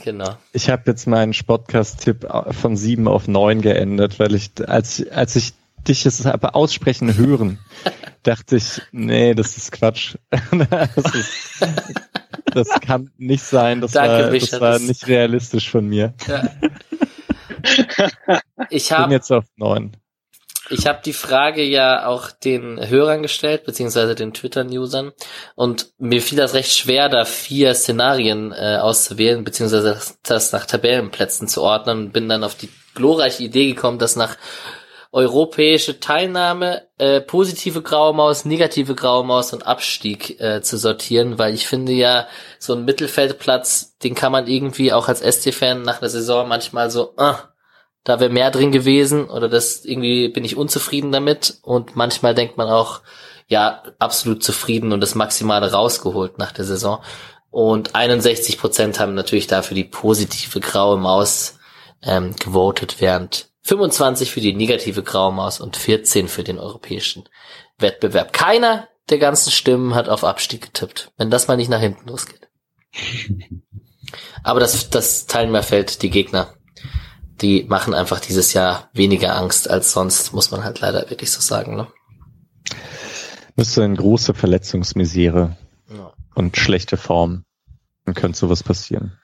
genau. Ich habe jetzt meinen Podcast-Tipp von sieben auf neun geändert, weil ich, als, als ich dich es aber aussprechen hören, [LAUGHS] dachte ich, nee, das ist Quatsch. das, ist, das kann nicht sein. Das, Danke, war, das war nicht realistisch von mir. Ja. [LAUGHS] Ich hab, bin jetzt auf neun. Ich habe die Frage ja auch den Hörern gestellt, beziehungsweise den Twitter-Usern. Und mir fiel das recht schwer, da vier Szenarien äh, auszuwählen, beziehungsweise das nach Tabellenplätzen zu ordnen. Bin dann auf die glorreiche Idee gekommen, dass nach europäische Teilnahme, äh, positive graue Maus, negative graue Maus und Abstieg äh, zu sortieren, weil ich finde ja, so ein Mittelfeldplatz, den kann man irgendwie auch als SC-Fan nach der Saison manchmal so, ah, da wäre mehr drin gewesen oder das irgendwie bin ich unzufrieden damit und manchmal denkt man auch, ja, absolut zufrieden und das Maximale rausgeholt nach der Saison. Und 61 Prozent haben natürlich dafür die positive graue Maus ähm, gewotet, während 25 für die negative Graumaus und 14 für den europäischen Wettbewerb. Keiner der ganzen Stimmen hat auf Abstieg getippt, wenn das mal nicht nach hinten losgeht. Aber das, das Teilnehmerfeld, die Gegner, die machen einfach dieses Jahr weniger Angst als sonst, muss man halt leider wirklich so sagen. Ne? Müsste eine große Verletzungsmisere ja. und schlechte Form. Dann könnte sowas passieren.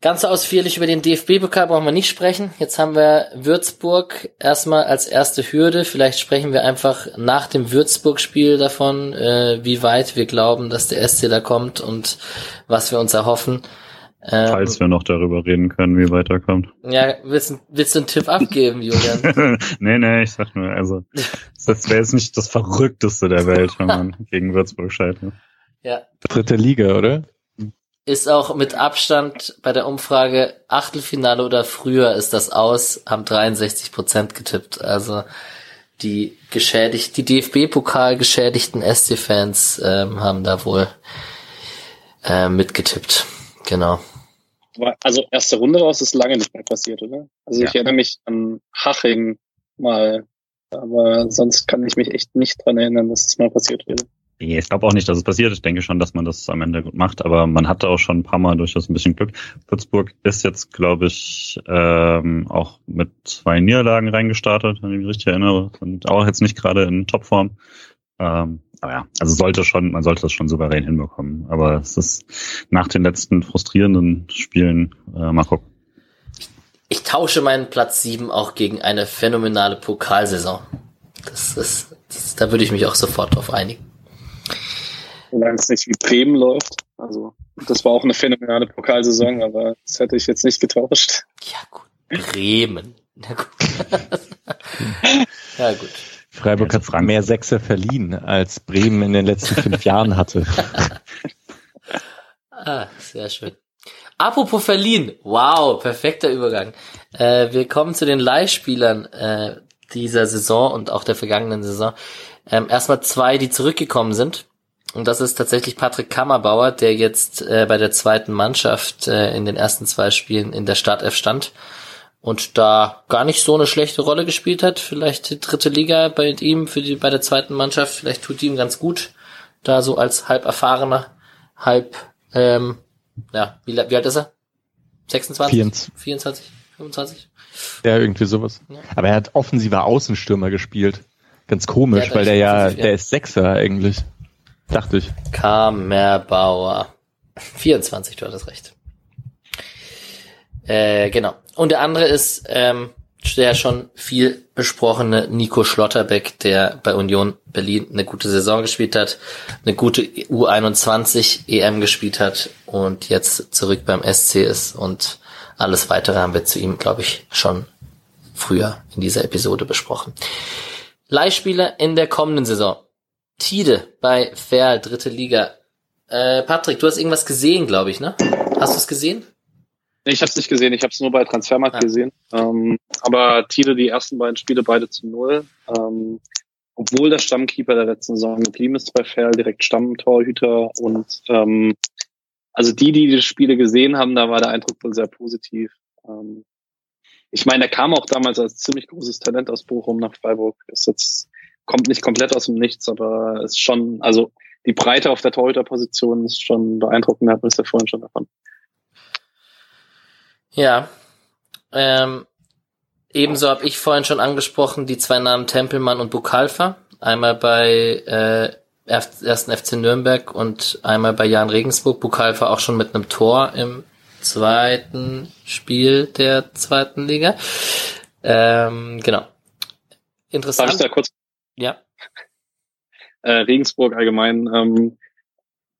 Ganz ausführlich über den DFB-Pokal brauchen wir nicht sprechen. Jetzt haben wir Würzburg erstmal als erste Hürde. Vielleicht sprechen wir einfach nach dem Würzburg-Spiel davon, äh, wie weit wir glauben, dass der SC da kommt und was wir uns erhoffen. Ähm, Falls wir noch darüber reden können, wie weit er kommt. Ja, willst, willst du einen Tipp abgeben, Julian? [LAUGHS] nee, nee, ich sag nur, also das wäre jetzt nicht das Verrückteste der Welt, wenn man [LAUGHS] gegen Würzburg scheitert. Ja. Dritte Liga, oder? Ist auch mit Abstand bei der Umfrage Achtelfinale oder früher ist das aus, haben 63 Prozent getippt. Also die geschädigt, die DFB-Pokal geschädigten SC-Fans ähm, haben da wohl äh, mitgetippt. Genau. Also erste Runde raus ist lange nicht mehr passiert, oder? Also ja. ich erinnere mich an Haching mal, aber sonst kann ich mich echt nicht dran erinnern, dass es mal passiert wäre. Ich glaube auch nicht, dass es passiert. Ich denke schon, dass man das am Ende gut macht, aber man hatte auch schon ein paar Mal durchaus ein bisschen Glück. Würzburg ist jetzt, glaube ich, ähm, auch mit zwei Niederlagen reingestartet, wenn ich mich richtig erinnere, und auch jetzt nicht gerade in Topform. Ähm, aber ja, also sollte schon, man sollte das schon souverän hinbekommen. Aber es ist nach den letzten frustrierenden Spielen äh, mal gucken. Ich tausche meinen Platz sieben auch gegen eine phänomenale Pokalsaison. Das ist, das, da würde ich mich auch sofort drauf einigen solange es nicht wie Bremen läuft. Also das war auch eine phänomenale Pokalsaison, aber das hätte ich jetzt nicht getauscht. Ja gut, Bremen. [LAUGHS] Ja gut. ja, gut. Freiburg hat Frank mehr Sechser verliehen, als Bremen in den letzten fünf Jahren hatte. [LAUGHS] ah, sehr schön. Apropos verliehen. Wow, perfekter Übergang. Äh, wir kommen zu den Leihspielern äh, dieser Saison und auch der vergangenen Saison. Ähm, erstmal zwei, die zurückgekommen sind Und das ist tatsächlich Patrick Kammerbauer, der jetzt äh, bei der zweiten Mannschaft äh, in den ersten zwei Spielen in der Startelf stand und da gar nicht so eine schlechte Rolle gespielt hat. Vielleicht die dritte Liga bei ihm für die bei der zweiten Mannschaft, vielleicht tut ihm ganz gut, da so als halb erfahrener, halb ähm, ja, wie, wie alt ist er? 26? 24. 24, 25? Ja, irgendwie sowas. Ja. Aber er hat offensiver Außenstürmer gespielt. Ganz komisch, Ja, weil der ja, der ist Sechser eigentlich. Dachte ich. Kammerbauer. 24, du hattest recht. Äh, genau. Und der andere ist ähm, der schon viel besprochene Nico Schlotterbeck, der bei Union Berlin eine gute Saison gespielt hat, eine gute U21 EM gespielt hat und jetzt zurück beim SC ist und alles weitere haben wir zu ihm, glaube ich, schon früher in dieser Episode besprochen. Leihspieler in der kommenden Saison. Tide bei Ferl, dritte Liga. Äh, Patrick, du hast irgendwas gesehen, glaube ich, ne? Hast du es gesehen? Ich habe es nicht gesehen, ich habe es nur bei Transfermarkt Ah. gesehen. Ähm, aber Tide die ersten beiden Spiele beide zu null. Ähm, obwohl der Stammkeeper der letzten Saison geblieben ist bei Ferl, direkt Stammtorhüter und ähm, also die, die die Spiele gesehen haben, da war der Eindruck wohl sehr positiv. Ähm, ich meine, der kam auch damals als ziemlich großes Talent aus Bochum nach Freiburg. Ist jetzt kommt nicht komplett aus dem Nichts, aber ist schon, also die Breite auf der Torhüterposition ist schon beeindruckend, hatten wir es ja vorhin schon davon. Ja. Ähm, ebenso habe ich vorhin schon angesprochen, die zwei Namen Tempelmann und Bukalfa. Einmal bei äh, erst- ersten FC Nürnberg und einmal bei Jan Regensburg. Bukalfa auch schon mit einem Tor im zweiten Spiel der zweiten Liga. Ähm, genau. Darf ich Interessant. da kurz Ja. äh, Regensburg allgemein ähm,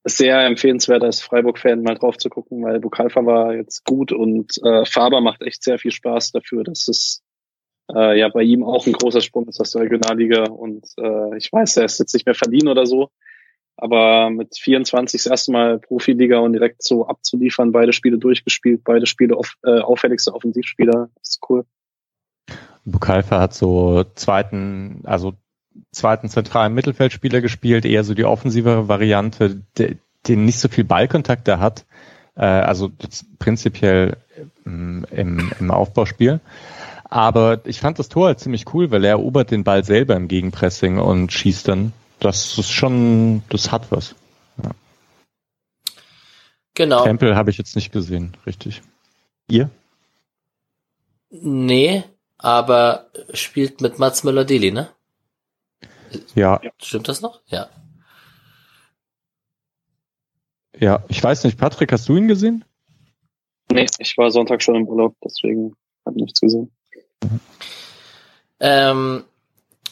sehr empfehlenswert als Freiburg-Fan mal drauf zu gucken, weil Bukalfa war jetzt gut und äh, Faber macht echt sehr viel Spaß dafür, dass es äh, ja bei ihm auch ein großer Sprung ist aus der Regionalliga und äh, ich weiß, er ist jetzt nicht mehr verliehen oder so, aber mit 24 das erste Mal Profiliga und direkt so abzuliefern, beide Spiele durchgespielt, beide Spiele auf, äh, auffälligste Offensivspieler, ist cool. Bukalfa hat so zweiten, also zweiten zentralen Mittelfeldspieler gespielt, eher so die offensivere Variante, de, den nicht so viel Ballkontakt da hat, äh, also prinzipiell ähm, im, im Aufbauspiel. Aber ich fand das Tor halt ziemlich cool, weil er erobert den Ball selber im Gegenpressing und schießt dann. Das ist schon, das hat was. Genau. Tempel habe ich jetzt nicht gesehen, richtig. Ihr? Nee, aber spielt mit Mats Möller-Deli, ne? Ja, Stimmt das noch? Ja. ja. Ich weiß nicht, Patrick, hast du ihn gesehen? Nee, ich war Sonntag schon im Urlaub, deswegen habe nichts gesehen. Ähm,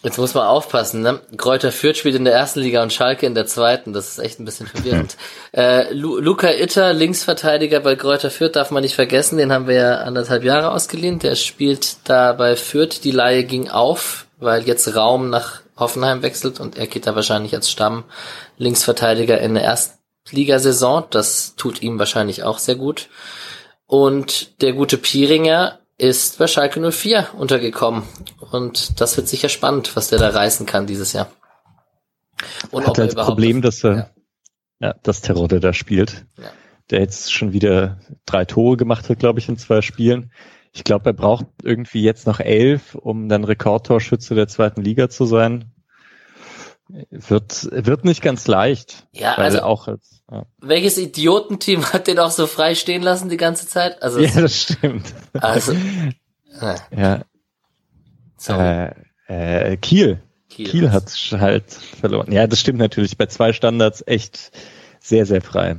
jetzt muss man aufpassen, ne? Kräuter Fürth spielt in der ersten Liga und Schalke in der zweiten. Das ist echt ein bisschen verwirrend. äh, Lu Luca Itter, Linksverteidiger bei Kräuter Fürth, darf man nicht vergessen. Den haben wir ja anderthalb Jahre ausgeliehen. Der spielt da bei Fürth. Die Laie ging auf, weil jetzt Raum nach Hoffenheim wechselt und er geht da wahrscheinlich als Stamm Linksverteidiger in der Erstligasaison. Das tut ihm wahrscheinlich auch sehr gut. Und der gute Pieringer ist bei Schalke 04 untergekommen. Und das wird sicher spannend, was der da reißen kann dieses Jahr. Und hat er als Problem, dass er, Ja. ja. dass Terodde da spielt. Ja. Der jetzt schon wieder drei Tore gemacht hat, glaube ich, in zwei Spielen. Ich glaube, er braucht irgendwie jetzt noch elf, um dann Rekordtorschütze der zweiten Liga zu sein. Wird, wird nicht ganz leicht. Ja, weil also- auch als, ja. Welches Idiotenteam hat den auch so frei stehen lassen die ganze Zeit? Also, ja, das stimmt. also äh, ja, sorry, äh, äh, Kiel. Kiel. Kiel hat halt verloren. Ja, das stimmt natürlich. Bei zwei Standards echt sehr, sehr frei.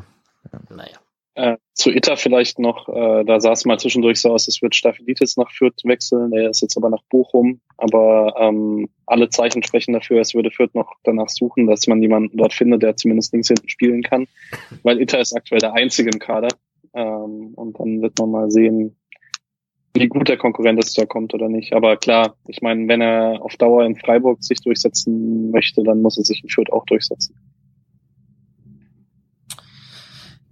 Naja. Äh, zu Itter vielleicht noch, äh, da sah es mal zwischendurch so aus, es wird Staphylidis nach Fürth wechseln, er ist jetzt aber nach Bochum, aber ähm, alle Zeichen sprechen dafür, es würde Fürth noch danach suchen, dass man jemanden dort findet, der zumindest links hinten spielen kann, weil Itter ist aktuell der Einzige im Kader ähm, und dann wird man mal sehen, wie gut der Konkurrent ist, da kommt oder nicht. Aber klar, ich meine, wenn er auf Dauer in Freiburg sich durchsetzen möchte, dann muss er sich in Fürth auch durchsetzen.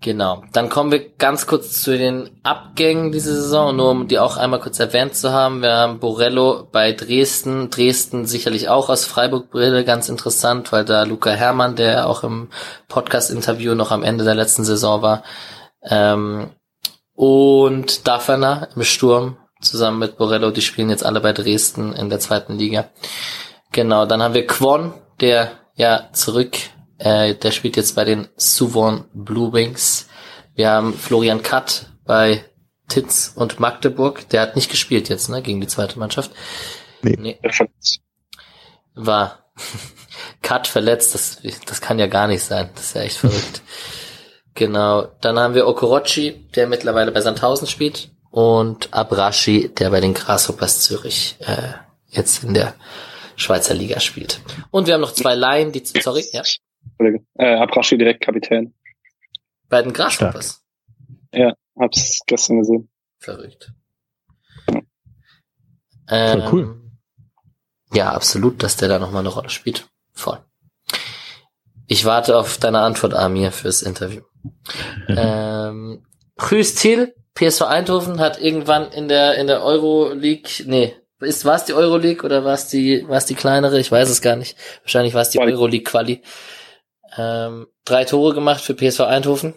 Genau. Dann kommen wir ganz kurz zu den Abgängen diese Saison, nur um die auch einmal kurz erwähnt zu haben. Wir haben Borello bei Dresden. Dresden sicherlich auch aus Freiburg-Brille ganz interessant, weil da Luca Herrmann, der auch im Podcast-Interview noch am Ende der letzten Saison war, ähm, und Dafferner im Sturm zusammen mit Borello, die spielen jetzt alle bei Dresden in der zweiten Liga. Genau, dann haben wir Quon, der ja zurück äh, der spielt jetzt bei den Suwon Blue Wings. Wir haben Florian Katt bei Titz und Magdeburg. Der hat nicht gespielt jetzt, ne, gegen die zweite Mannschaft. Nee. nee. War [LAUGHS] Cut verletzt, das, das kann ja gar nicht sein. Das ist ja echt verrückt. [LAUGHS] genau. Dann haben wir Okorochi, der mittlerweile bei Sandhausen spielt. Und Abrashi, der bei den Grasshoppers Zürich äh, jetzt in der Schweizer Liga spielt. Und wir haben noch zwei Laien, die, sorry, ja. Äh, Abrashi direkt Kapitän. Bei den Grasshoppers? Ja, hab's gestern gesehen. Verrückt. Ähm, cool. Ja, absolut, dass der da nochmal eine Rolle spielt. Voll. Ich warte auf deine Antwort, Amir, fürs Interview. ähm, Grüß Thiel, PSV Eindhoven hat irgendwann in der in der Euroleague, nee, ist war es die Euroleague oder war es die war es die kleinere? Ich weiß es gar nicht. Wahrscheinlich war es die Euroleague Quali. Ähm, drei Tore gemacht für PSV Eindhoven.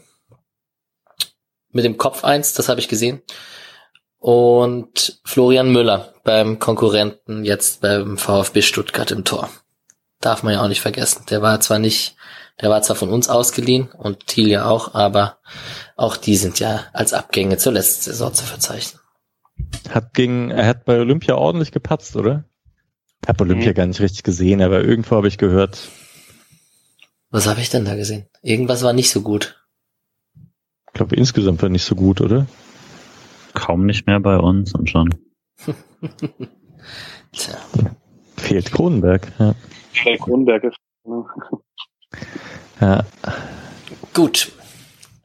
Mit dem Kopf eins, das habe ich gesehen. Und Florian Müller beim Konkurrenten jetzt beim VfB Stuttgart im Tor. Darf man ja auch nicht vergessen. Der war zwar nicht, der war zwar von uns ausgeliehen und Thiel ja auch, aber auch die sind ja als Abgänge zur letzten Saison zu verzeichnen. Hat gegen, er hat bei Olympia ordentlich gepatzt, oder? Hab Olympia mhm. gar nicht richtig gesehen, aber irgendwo habe ich gehört, was habe ich denn da gesehen? Irgendwas war nicht so gut. Ich glaube, insgesamt war nicht so gut, oder? Kaum nicht mehr bei uns und schon. [LAUGHS] Tja. Fehlt Kronenberg, ja. Fehlt Kronenberg. ja. Gut.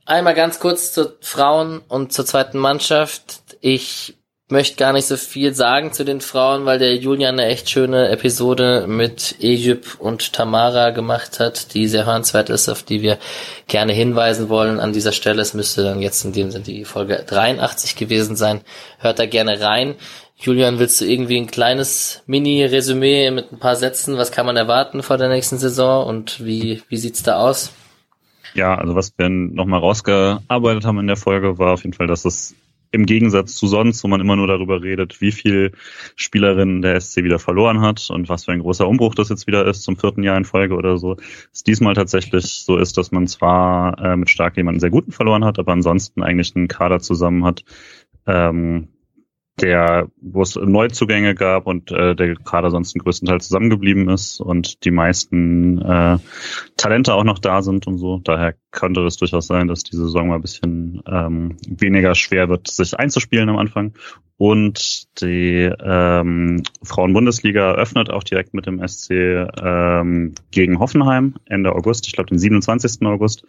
Einmal ganz kurz zu Frauen und zur zweiten Mannschaft. Ich möchte gar nicht so viel sagen zu den Frauen, weil der Julian eine echt schöne Episode mit Egypt und Tamara gemacht hat, die sehr hörenswert ist, auf die wir gerne hinweisen wollen an dieser Stelle. Es müsste dann jetzt in dem Sinne die Folge 83 gewesen sein. Hört da gerne rein. Julian, willst du irgendwie ein kleines Mini-Resümee mit ein paar Sätzen? Was kann man erwarten vor der nächsten Saison und wie, wie sieht's da aus? Ja, also was wir nochmal rausgearbeitet haben in der Folge, war auf jeden Fall, dass es im Gegensatz zu sonst, wo man immer nur darüber redet, wie viel Spielerinnen der SC wieder verloren hat und was für ein großer Umbruch das jetzt wieder ist zum vierten Jahr in Folge oder so, es diesmal tatsächlich so ist, dass man zwar äh, mit Stark jemanden sehr guten verloren hat, aber ansonsten eigentlich einen Kader zusammen hat, ähm, der, wo es Neuzugänge gab und äh, der Kader sonst größtenteils zusammengeblieben ist und die meisten äh, Talente auch noch da sind und so. Daher könnte es durchaus sein, dass die Saison mal ein bisschen ähm, weniger schwer wird, sich einzuspielen am Anfang. Und die ähm, Frauen-Bundesliga öffnet auch direkt mit dem SC ähm, gegen Hoffenheim Ende August. Ich glaube, den 27. August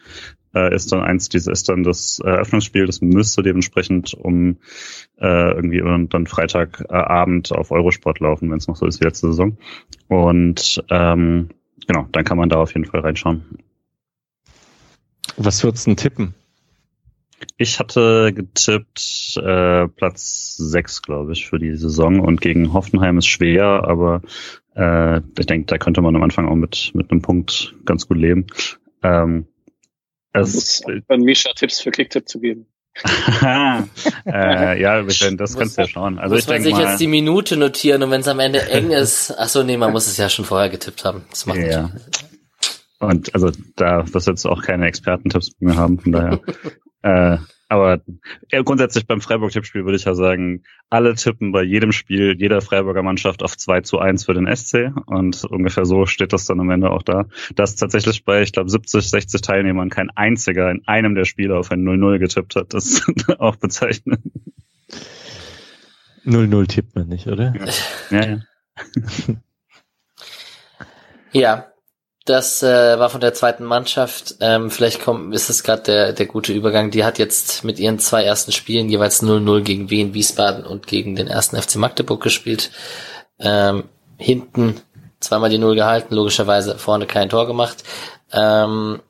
äh, ist dann eins, dieses ist dann das Eröffnungsspiel. Das müsste dementsprechend um äh, irgendwie dann Freitagabend auf Eurosport laufen, wenn es noch so ist wie letzte Saison. Und ähm, genau, dann kann man da auf jeden Fall reinschauen. Was würdest du denn tippen? Ich hatte getippt äh, Platz 6, glaube ich, für die Saison. Und gegen Hoffenheim ist schwer, aber äh, ich denke, da könnte man am Anfang auch mit, mit einem Punkt ganz gut leben. Ähm, es, an Misha Tipps für Kicktipp zu geben. [LAUGHS] äh, ja, das kannst du ja schauen. Also muss ich man sich jetzt die Minute notieren und wenn es am Ende eng ist, ach so, nee, man muss es ja schon vorher getippt haben. Das macht ja. Und also da wirst du jetzt auch keine Expertentipps mehr haben, von daher. [LAUGHS] äh, aber ja, grundsätzlich beim Freiburg-Tippspiel würde ich ja sagen, alle tippen bei jedem Spiel jeder Freiburger Mannschaft auf 2 zu 1 für den SC. Und ungefähr so steht das dann am Ende auch da. Dass tatsächlich bei, ich glaube, 70, 60 Teilnehmern kein einziger in einem der Spiele auf ein 0-0 getippt hat. Das ist [LAUGHS] auch bezeichnend. 0-0 tippt man nicht, oder? Ja, ja. ja. Das äh, war von der zweiten Mannschaft. Ähm, vielleicht kommt, ist es gerade der, der gute Übergang. Die hat jetzt mit ihren zwei ersten Spielen jeweils 0-0 gegen Wien, Wiesbaden und gegen den ersten FC Magdeburg gespielt. Ähm, hinten zweimal die Null gehalten, logischerweise vorne kein Tor gemacht. Ähm,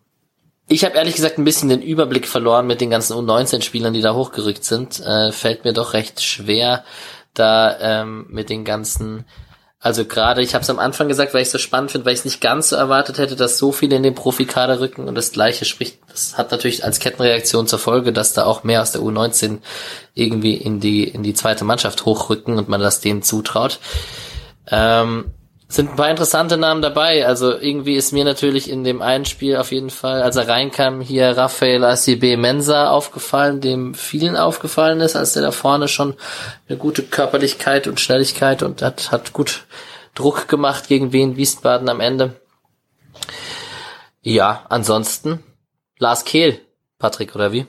ich habe ehrlich gesagt ein bisschen den Überblick verloren mit den ganzen U19-Spielern, die da hochgerückt sind. Äh, fällt mir doch recht schwer, da ähm, mit den ganzen also gerade, ich habe es am Anfang gesagt, weil ich es so spannend finde, weil ich es nicht ganz so erwartet hätte, dass so viele in den Profikader rücken und das gleiche spricht, das hat natürlich als Kettenreaktion zur Folge, dass da auch mehr aus der U19 irgendwie in die, in die zweite Mannschaft hochrücken und man das denen zutraut. Ähm, sind ein paar interessante Namen dabei. Also irgendwie ist mir natürlich in dem einen Spiel auf jeden Fall, als er reinkam, hier Raphael ACB Mensa aufgefallen, dem vielen aufgefallen ist, als der da vorne schon eine gute Körperlichkeit und Schnelligkeit und hat, hat gut Druck gemacht gegen Wien Wiesbaden am Ende. Ja, ansonsten Lars Kehl, Patrick, oder wie?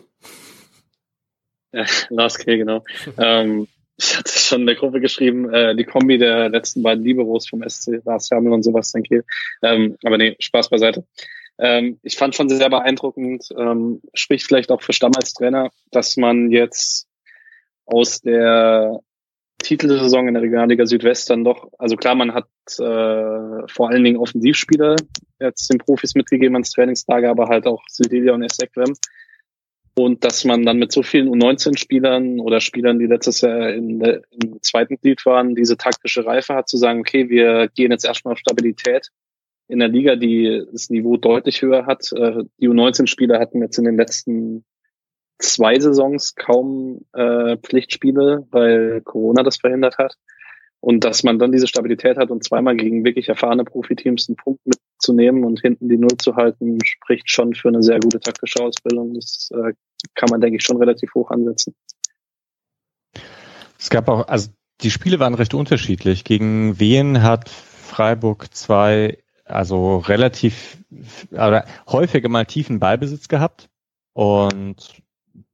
Ja, [LAUGHS] Lars Kehl, genau. ähm, ich hatte schon in der Gruppe geschrieben, äh, die Kombi der letzten beiden Liberos vom SC, Lars Hermel und Sebastian Kehl. Ähm, aber nee, Spaß beiseite. Ähm, ich fand schon sehr beeindruckend, ähm, spricht vielleicht auch für Stamm als Trainer, dass man jetzt aus der Titelsaison in der Regionalliga Südwest dann doch, also klar, man hat äh, vor allen Dingen Offensivspieler jetzt den Profis mitgegeben ans Trainingslager, aber halt auch Sildilia und Essequem. Und dass man dann mit so vielen U19-Spielern oder Spielern, die letztes Jahr in der, im zweiten Glied waren, diese taktische Reife hat, zu sagen, okay, wir gehen jetzt erstmal auf Stabilität in der Liga, die das Niveau deutlich höher hat. Äh, die U19-Spieler hatten jetzt in den letzten zwei Saisons kaum äh, Pflichtspiele, weil Corona das verhindert hat. Und dass man dann diese Stabilität hat und zweimal gegen wirklich erfahrene Profiteams einen Punkt mitzunehmen und hinten die Null zu halten, spricht schon für eine sehr gute taktische Ausbildung. Das äh, kann man, denke ich, schon relativ hoch ansetzen. Es gab auch, also die Spiele waren recht unterschiedlich. Gegen Wien hat Freiburg zwei, also relativ, oder häufiger mal tiefen Ballbesitz gehabt und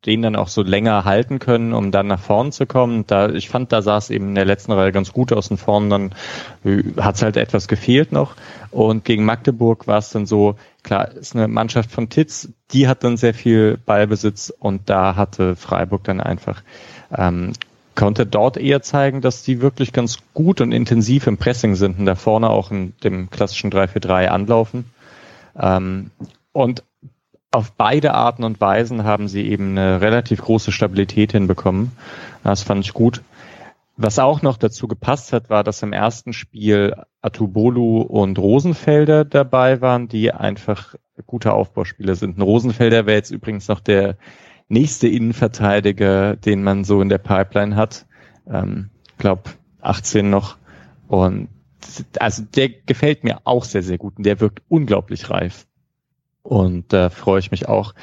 den dann auch so länger halten können, um dann nach vorn zu kommen. Da, ich fand, da sah es eben in der letzten Reihe ganz gut aus und vorn dann äh, hat es halt etwas gefehlt noch. Und gegen Magdeburg war es dann so, klar, ist eine Mannschaft von Titz, die hat dann sehr viel Ballbesitz und da hatte Freiburg dann einfach ähm, konnte dort eher zeigen, dass die wirklich ganz gut und intensiv im Pressing sind und da vorne auch in dem klassischen 3-4-3 anlaufen. Ähm, und auf beide Arten und Weisen haben sie eben eine relativ große Stabilität hinbekommen. Das fand ich gut. Was auch noch dazu gepasst hat, war, dass im ersten Spiel Atubolu und Rosenfelder dabei waren, die einfach gute Aufbauspieler sind. Ein Rosenfelder wäre jetzt übrigens noch der nächste Innenverteidiger, den man so in der Pipeline hat. Ähm, glaub 18 noch. Und also der gefällt mir auch sehr, sehr gut und der wirkt unglaublich reif. Und da freue ich mich auch,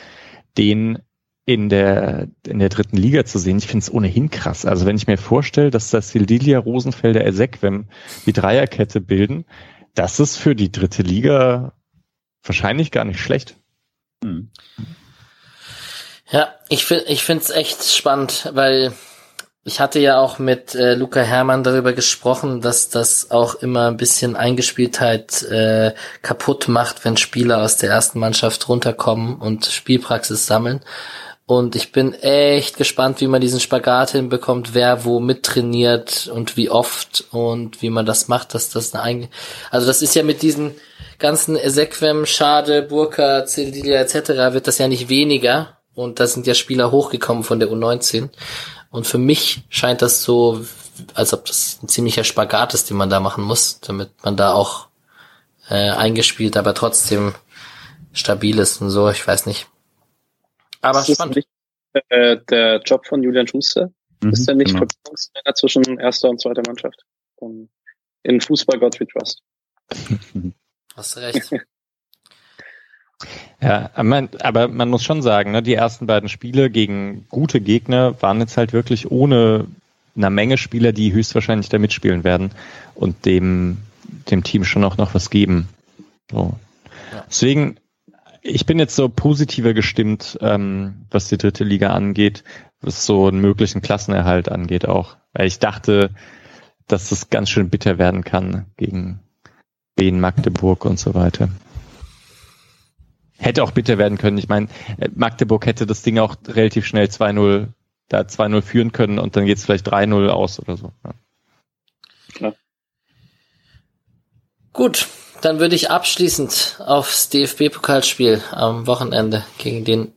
den in der, in der dritten Liga zu sehen. Ich finde es ohnehin krass. Also wenn ich mir vorstelle, dass das Sildilia, Rosenfelder, Esequem die Dreierkette bilden, das ist für die dritte Liga wahrscheinlich gar nicht schlecht. Hm. Ja, ich finde ich finde es echt spannend, weil ich hatte ja auch mit äh, Luca Hermann darüber gesprochen, dass das auch immer ein bisschen Eingespieltheit äh, kaputt macht, wenn Spieler aus der ersten Mannschaft runterkommen und Spielpraxis sammeln. Und ich bin echt gespannt, wie man diesen Spagat hinbekommt, wer wo mittrainiert und wie oft und wie man das macht, dass das eine eigene, also das ist ja mit diesen ganzen Esequem, Schade, Burka, Cedilia etc. wird das ja nicht weniger. Und da sind ja Spieler hochgekommen von der U19. Und für mich scheint das so, als ob das ein ziemlicher Spagat ist, den man da machen muss, damit man da auch äh, eingespielt, aber trotzdem stabil ist und so. Ich weiß nicht. Aber ist spannend. Nicht, äh, der Job von Julian Schuster mhm, ist ja nicht genau. Verbindungstrainer zwischen erster und zweiter Mannschaft. Und in Fußball God we trust. Hast du recht. [LAUGHS] Ja, aber man muss schon sagen, ne, die ersten beiden Spiele gegen gute Gegner waren jetzt halt wirklich ohne eine Menge Spieler, die höchstwahrscheinlich da mitspielen werden und dem, dem Team schon auch noch was geben. So. Deswegen, ich bin jetzt so positiver gestimmt, ähm, was die dritte Liga angeht, was so einen möglichen Klassenerhalt angeht auch. Weil ich dachte, dass das ganz schön bitter werden kann gegen Wien, Magdeburg und so weiter. Hätte auch bitter werden können. Ich meine, Magdeburg hätte das Ding auch relativ schnell 2-0, da 2-0 führen können und dann geht es vielleicht 3-0 aus oder so. Ja. Klar. Gut, dann würde ich abschließend aufs DFB-Pokalspiel am Wochenende gegen den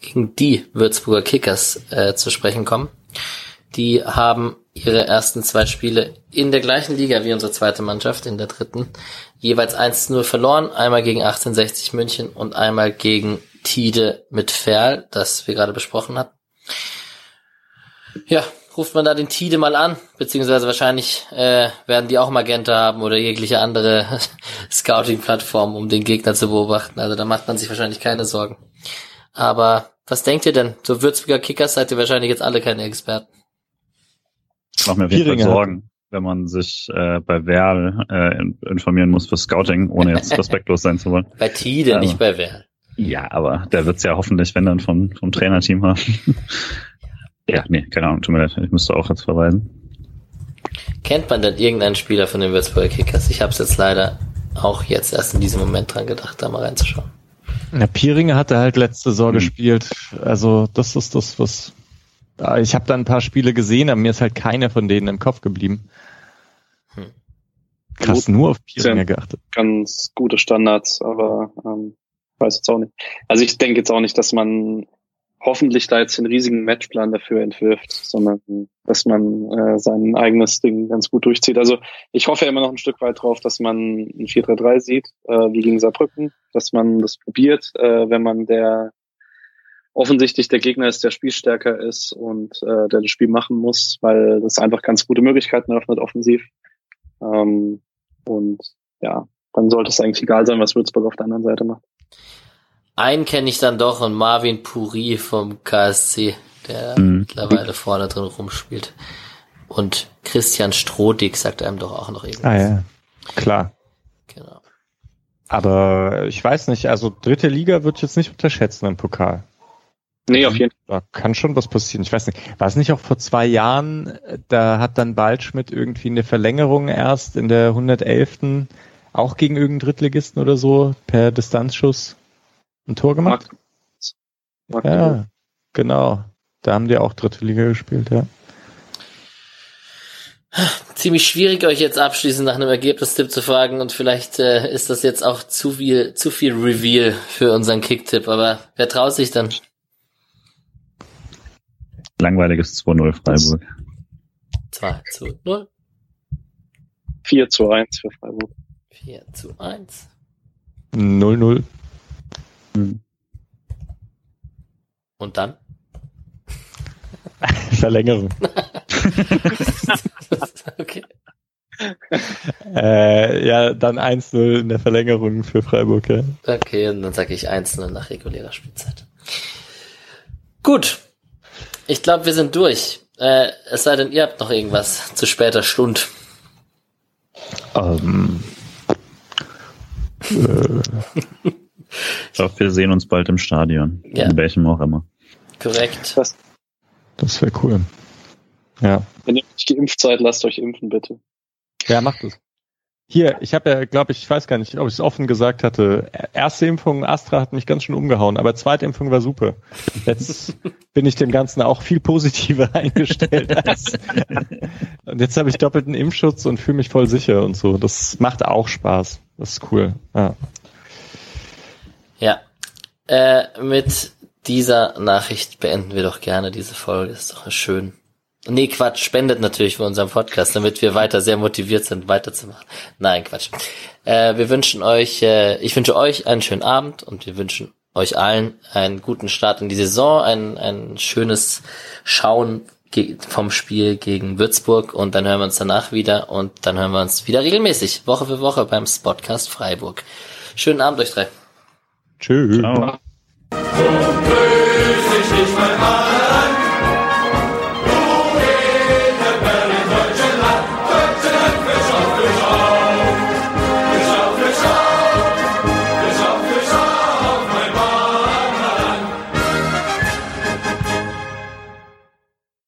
gegen die Würzburger Kickers äh, zu sprechen kommen. Die haben ihre ersten zwei Spiele in der gleichen Liga wie unsere zweite Mannschaft, in der dritten, jeweils 1-0 verloren, einmal gegen 1860 München und einmal gegen Tide mit Ferl, das wir gerade besprochen hatten. Ja, ruft man da den Tide mal an, beziehungsweise wahrscheinlich äh, werden die auch Magenta haben oder jegliche andere [LAUGHS] Scouting-Plattform, um den Gegner zu beobachten. Also da macht man sich wahrscheinlich keine Sorgen. Aber was denkt ihr denn? So Würzburger Kickers seid ihr wahrscheinlich jetzt alle keine Experten. Ich mache mir auf jeden Fall Sorgen, wenn man sich äh, bei Werl äh, informieren muss für Scouting, ohne jetzt [LAUGHS] respektlos sein zu wollen. Bei Tide, aber, nicht bei Werl. Ja, aber der wird's ja hoffentlich, wenn dann vom, vom Trainerteam haben. [LAUGHS] ja, nee, keine Ahnung, tut mir leid, ich müsste auch jetzt verweisen. Kennt man denn irgendeinen Spieler von den Würzburger Kickers? Ich habe es jetzt leider auch jetzt erst in diesem Moment dran gedacht, da mal reinzuschauen. Ja, Pieringer hatte halt letzte Saison hm. gespielt. Also das ist das, was ich habe da ein paar Spiele gesehen, aber mir ist halt keiner von denen im Kopf geblieben. Hm. Krass, Gut, nur auf Pieringer geachtet. Ganz gute Standards, aber ähm, weiß jetzt auch nicht. Also ich denke jetzt auch nicht, dass man hoffentlich da jetzt den riesigen Matchplan dafür entwirft, sondern dass man äh, sein eigenes Ding ganz gut durchzieht. Also ich hoffe ja immer noch ein Stück weit drauf, dass man ein 4-3-3 sieht, äh, wie gegen Saarbrücken, dass man das probiert, äh, wenn man der offensichtlich der Gegner ist, der spielstärker ist und äh, der das Spiel machen muss, weil das einfach ganz gute Möglichkeiten eröffnet offensiv. Ähm, und ja, dann sollte es eigentlich egal sein, was Würzburg auf der anderen Seite macht. Einen kenne ich dann doch und Marvin Puri vom KSC, der mhm. mittlerweile vorne drin rumspielt. Und Christian Strodig sagt einem doch auch noch irgendwas. Ah ja, klar. Genau. Aber ich weiß nicht, also dritte Liga würde ich jetzt nicht unterschätzen im Pokal. Nee, auf jeden Fall. Da kann schon was passieren. Ich weiß nicht. War es nicht auch vor zwei Jahren, da hat dann Waldschmidt irgendwie eine Verlängerung erst in der 111. auch gegen irgendeinen Drittligisten oder so per Distanzschuss ein Tor gemacht? Mark. Mark ja, genau. Da haben die auch dritte Liga gespielt, ja. Ziemlich schwierig, euch jetzt abschließend nach einem Ergebnistipp zu fragen und vielleicht äh, ist das jetzt auch zu viel, zu viel Reveal für unseren Kicktipp, aber wer traut sich dann? Langweiliges 2-0 Freiburg. 2 zu 0. 4 zu 1 für Freiburg. 4 zu 1. 0-0. Hm. Und dann? [LAUGHS] Verlängerung. [LAUGHS] okay. Äh, ja, dann 1-0 in der Verlängerung für Freiburg, ja. Okay, und dann sage ich 1-0 nach regulärer Spielzeit. Gut, ich glaube, wir sind durch. Äh, es sei denn, ihr habt noch irgendwas zu später Stunde. Ähm. [LAUGHS] äh. ich hoffe, wir sehen uns bald im Stadion. Ja. In welchem auch immer. Korrekt. Das, das wäre cool. Ja. Wenn ihr nicht geimpft seid, lasst euch impfen, bitte. Ja, macht es. Hier, ich habe ja, glaube ich, ich weiß gar nicht, ob ich es offen gesagt hatte. Erste Impfung Astra hat mich ganz schön umgehauen, aber zweite Impfung war super. Jetzt [LAUGHS] bin ich dem Ganzen auch viel positiver [LAUGHS] eingestellt. Als, [LAUGHS] und jetzt habe ich doppelten Impfschutz und fühle mich voll sicher und so. Das macht auch Spaß. Das ist cool. Ja. Ja. Äh, mit dieser Nachricht beenden wir doch gerne diese Folge. Ist doch schön. Nee, Quatsch, spendet natürlich für unseren Podcast, damit wir weiter sehr motiviert sind, weiterzumachen. Nein, Quatsch. Äh, wir wünschen euch, äh, ich wünsche euch einen schönen Abend und wir wünschen euch allen einen guten Start in die Saison, ein, ein schönes Schauen vom Spiel gegen Würzburg und dann hören wir uns danach wieder und dann hören wir uns wieder regelmäßig, Woche für Woche beim Spotcast Freiburg. Schönen Abend euch drei. Tschüss. Ciao.